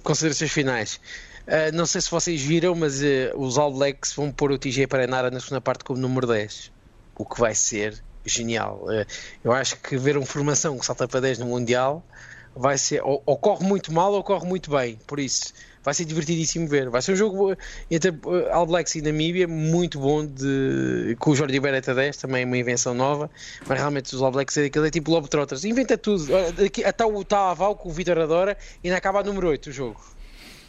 Considerações finais. Uh, não sei se vocês viram, mas uh, os All Blacks vão pôr o TJ Paranara na segunda parte como número 10. O que vai ser genial. Uh, eu acho que ver uma formação que salta para 10 no Mundial vai ser. Ou, ou corre muito mal ou corre muito bem. Por isso, vai ser divertidíssimo ver. Vai ser um jogo entre All Blacks e Namíbia muito bom de, com o Jordi Beretta 10, também uma invenção nova, mas realmente os All Blacks é, é tipo Trotters, inventa tudo. Aqui, até o Talaval que o Vitor adora e ainda acaba a número 8 o jogo.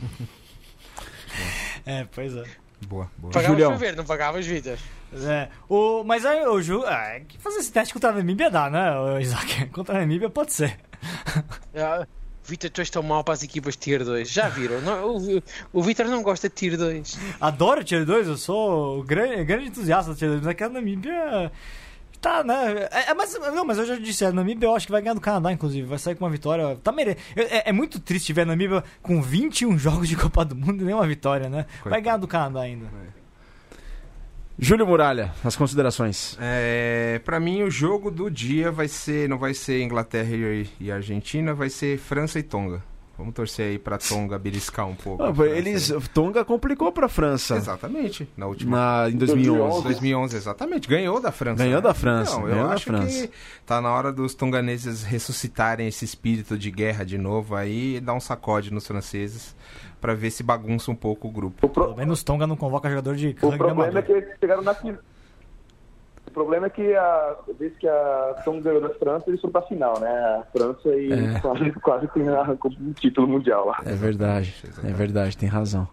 é, pois é. Boa, boa. Pagavas Julião. ver, não pagavas Vitor. É, o, mas aí o Ju, é, fazer esse teste contra a Namíbia dá, né, Isaac? Contra a Namíbia pode ser. É, Vitor, tu és tão mal para as equipas Tier 2. Já viram? Não, o, o Vitor não gosta de Tier 2. Adoro Tier 2, eu sou grande, grande entusiasta do Tier 2, mas aqui a Namíbia. Tá, né? É, é, mas, não, mas eu já disse, a Namíbia eu acho que vai ganhar do Canadá, inclusive. Vai sair com uma vitória. Tá mere... é, é muito triste ver a Namíbia com 21 jogos de Copa do Mundo e nenhuma vitória, né? Vai ganhar do Canadá ainda. É. Júlio Muralha, as considerações. É, para mim o jogo do dia vai ser, não vai ser Inglaterra e, Argentina, vai ser França e Tonga. Vamos torcer aí pra Tonga beliscar um pouco. Ah, eles, Tonga complicou pra França. Exatamente. Na última. Na, em 2011. 2011, exatamente. Ganhou da França. Ganhou né? da França. Então, eu acho que tá na hora dos tonganeses ressuscitarem esse espírito de guerra de novo aí e dar um sacode nos franceses para ver se bagunça um pouco o grupo. O pro... Pelo menos Tonga não convoca jogador de O problema é que eles chegaram na final. Problema é que a vez que a São ganhou da França, eles foram pra final, né? A França e É. quase, quase tem arrancou um título mundial lá. É verdade, é verdade, tem razão.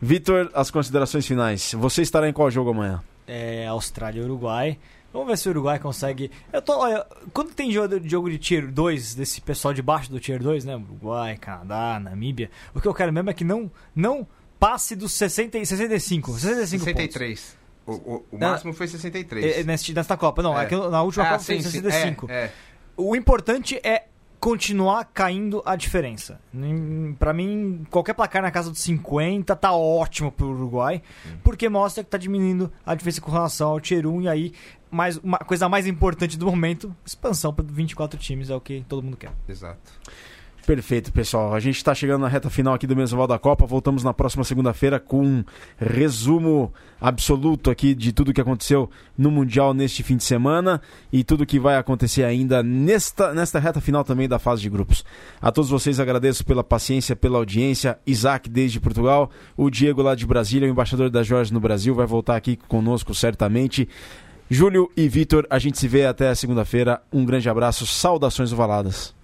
Vitor, as considerações finais. Você estará em qual jogo amanhã? É, Austrália e Uruguai. Vamos ver se o Uruguai consegue. Eu tô, olha, quando tem jogo, jogo de Tier 2, desse pessoal de baixo do Tier 2, né? Uruguai, Canadá, Namíbia. O que eu quero mesmo é que não, não passe dos 60, e 65. 65 pontos. 63. O, o, máximo foi 63. É, é, neste- nesta Copa. Não, É. que na última Ah, Copa foi sim, sim. 65. É, é. O importante é continuar caindo a diferença. Hum, Pra mim, qualquer placar na casa dos 50 tá ótimo pro Uruguai, porque mostra que tá diminuindo a diferença com relação ao Tier 1 e aí mais uma coisa mais importante do momento, expansão para 24 times é o que todo mundo quer. Exato. Perfeito, pessoal. A gente está chegando na reta final aqui do Mesoval da Copa. Voltamos na próxima segunda-feira com um resumo absoluto aqui de tudo que aconteceu no Mundial neste fim de semana e tudo que vai acontecer ainda nesta, nesta reta final também da fase de grupos. A todos vocês agradeço pela paciência, pela audiência. Isaac desde Portugal, o Diego lá de Brasília, o embaixador da Jorge no Brasil, vai voltar aqui conosco certamente. Júlio e Vitor, a gente se vê até segunda-feira. Um grande abraço, saudações ovaladas.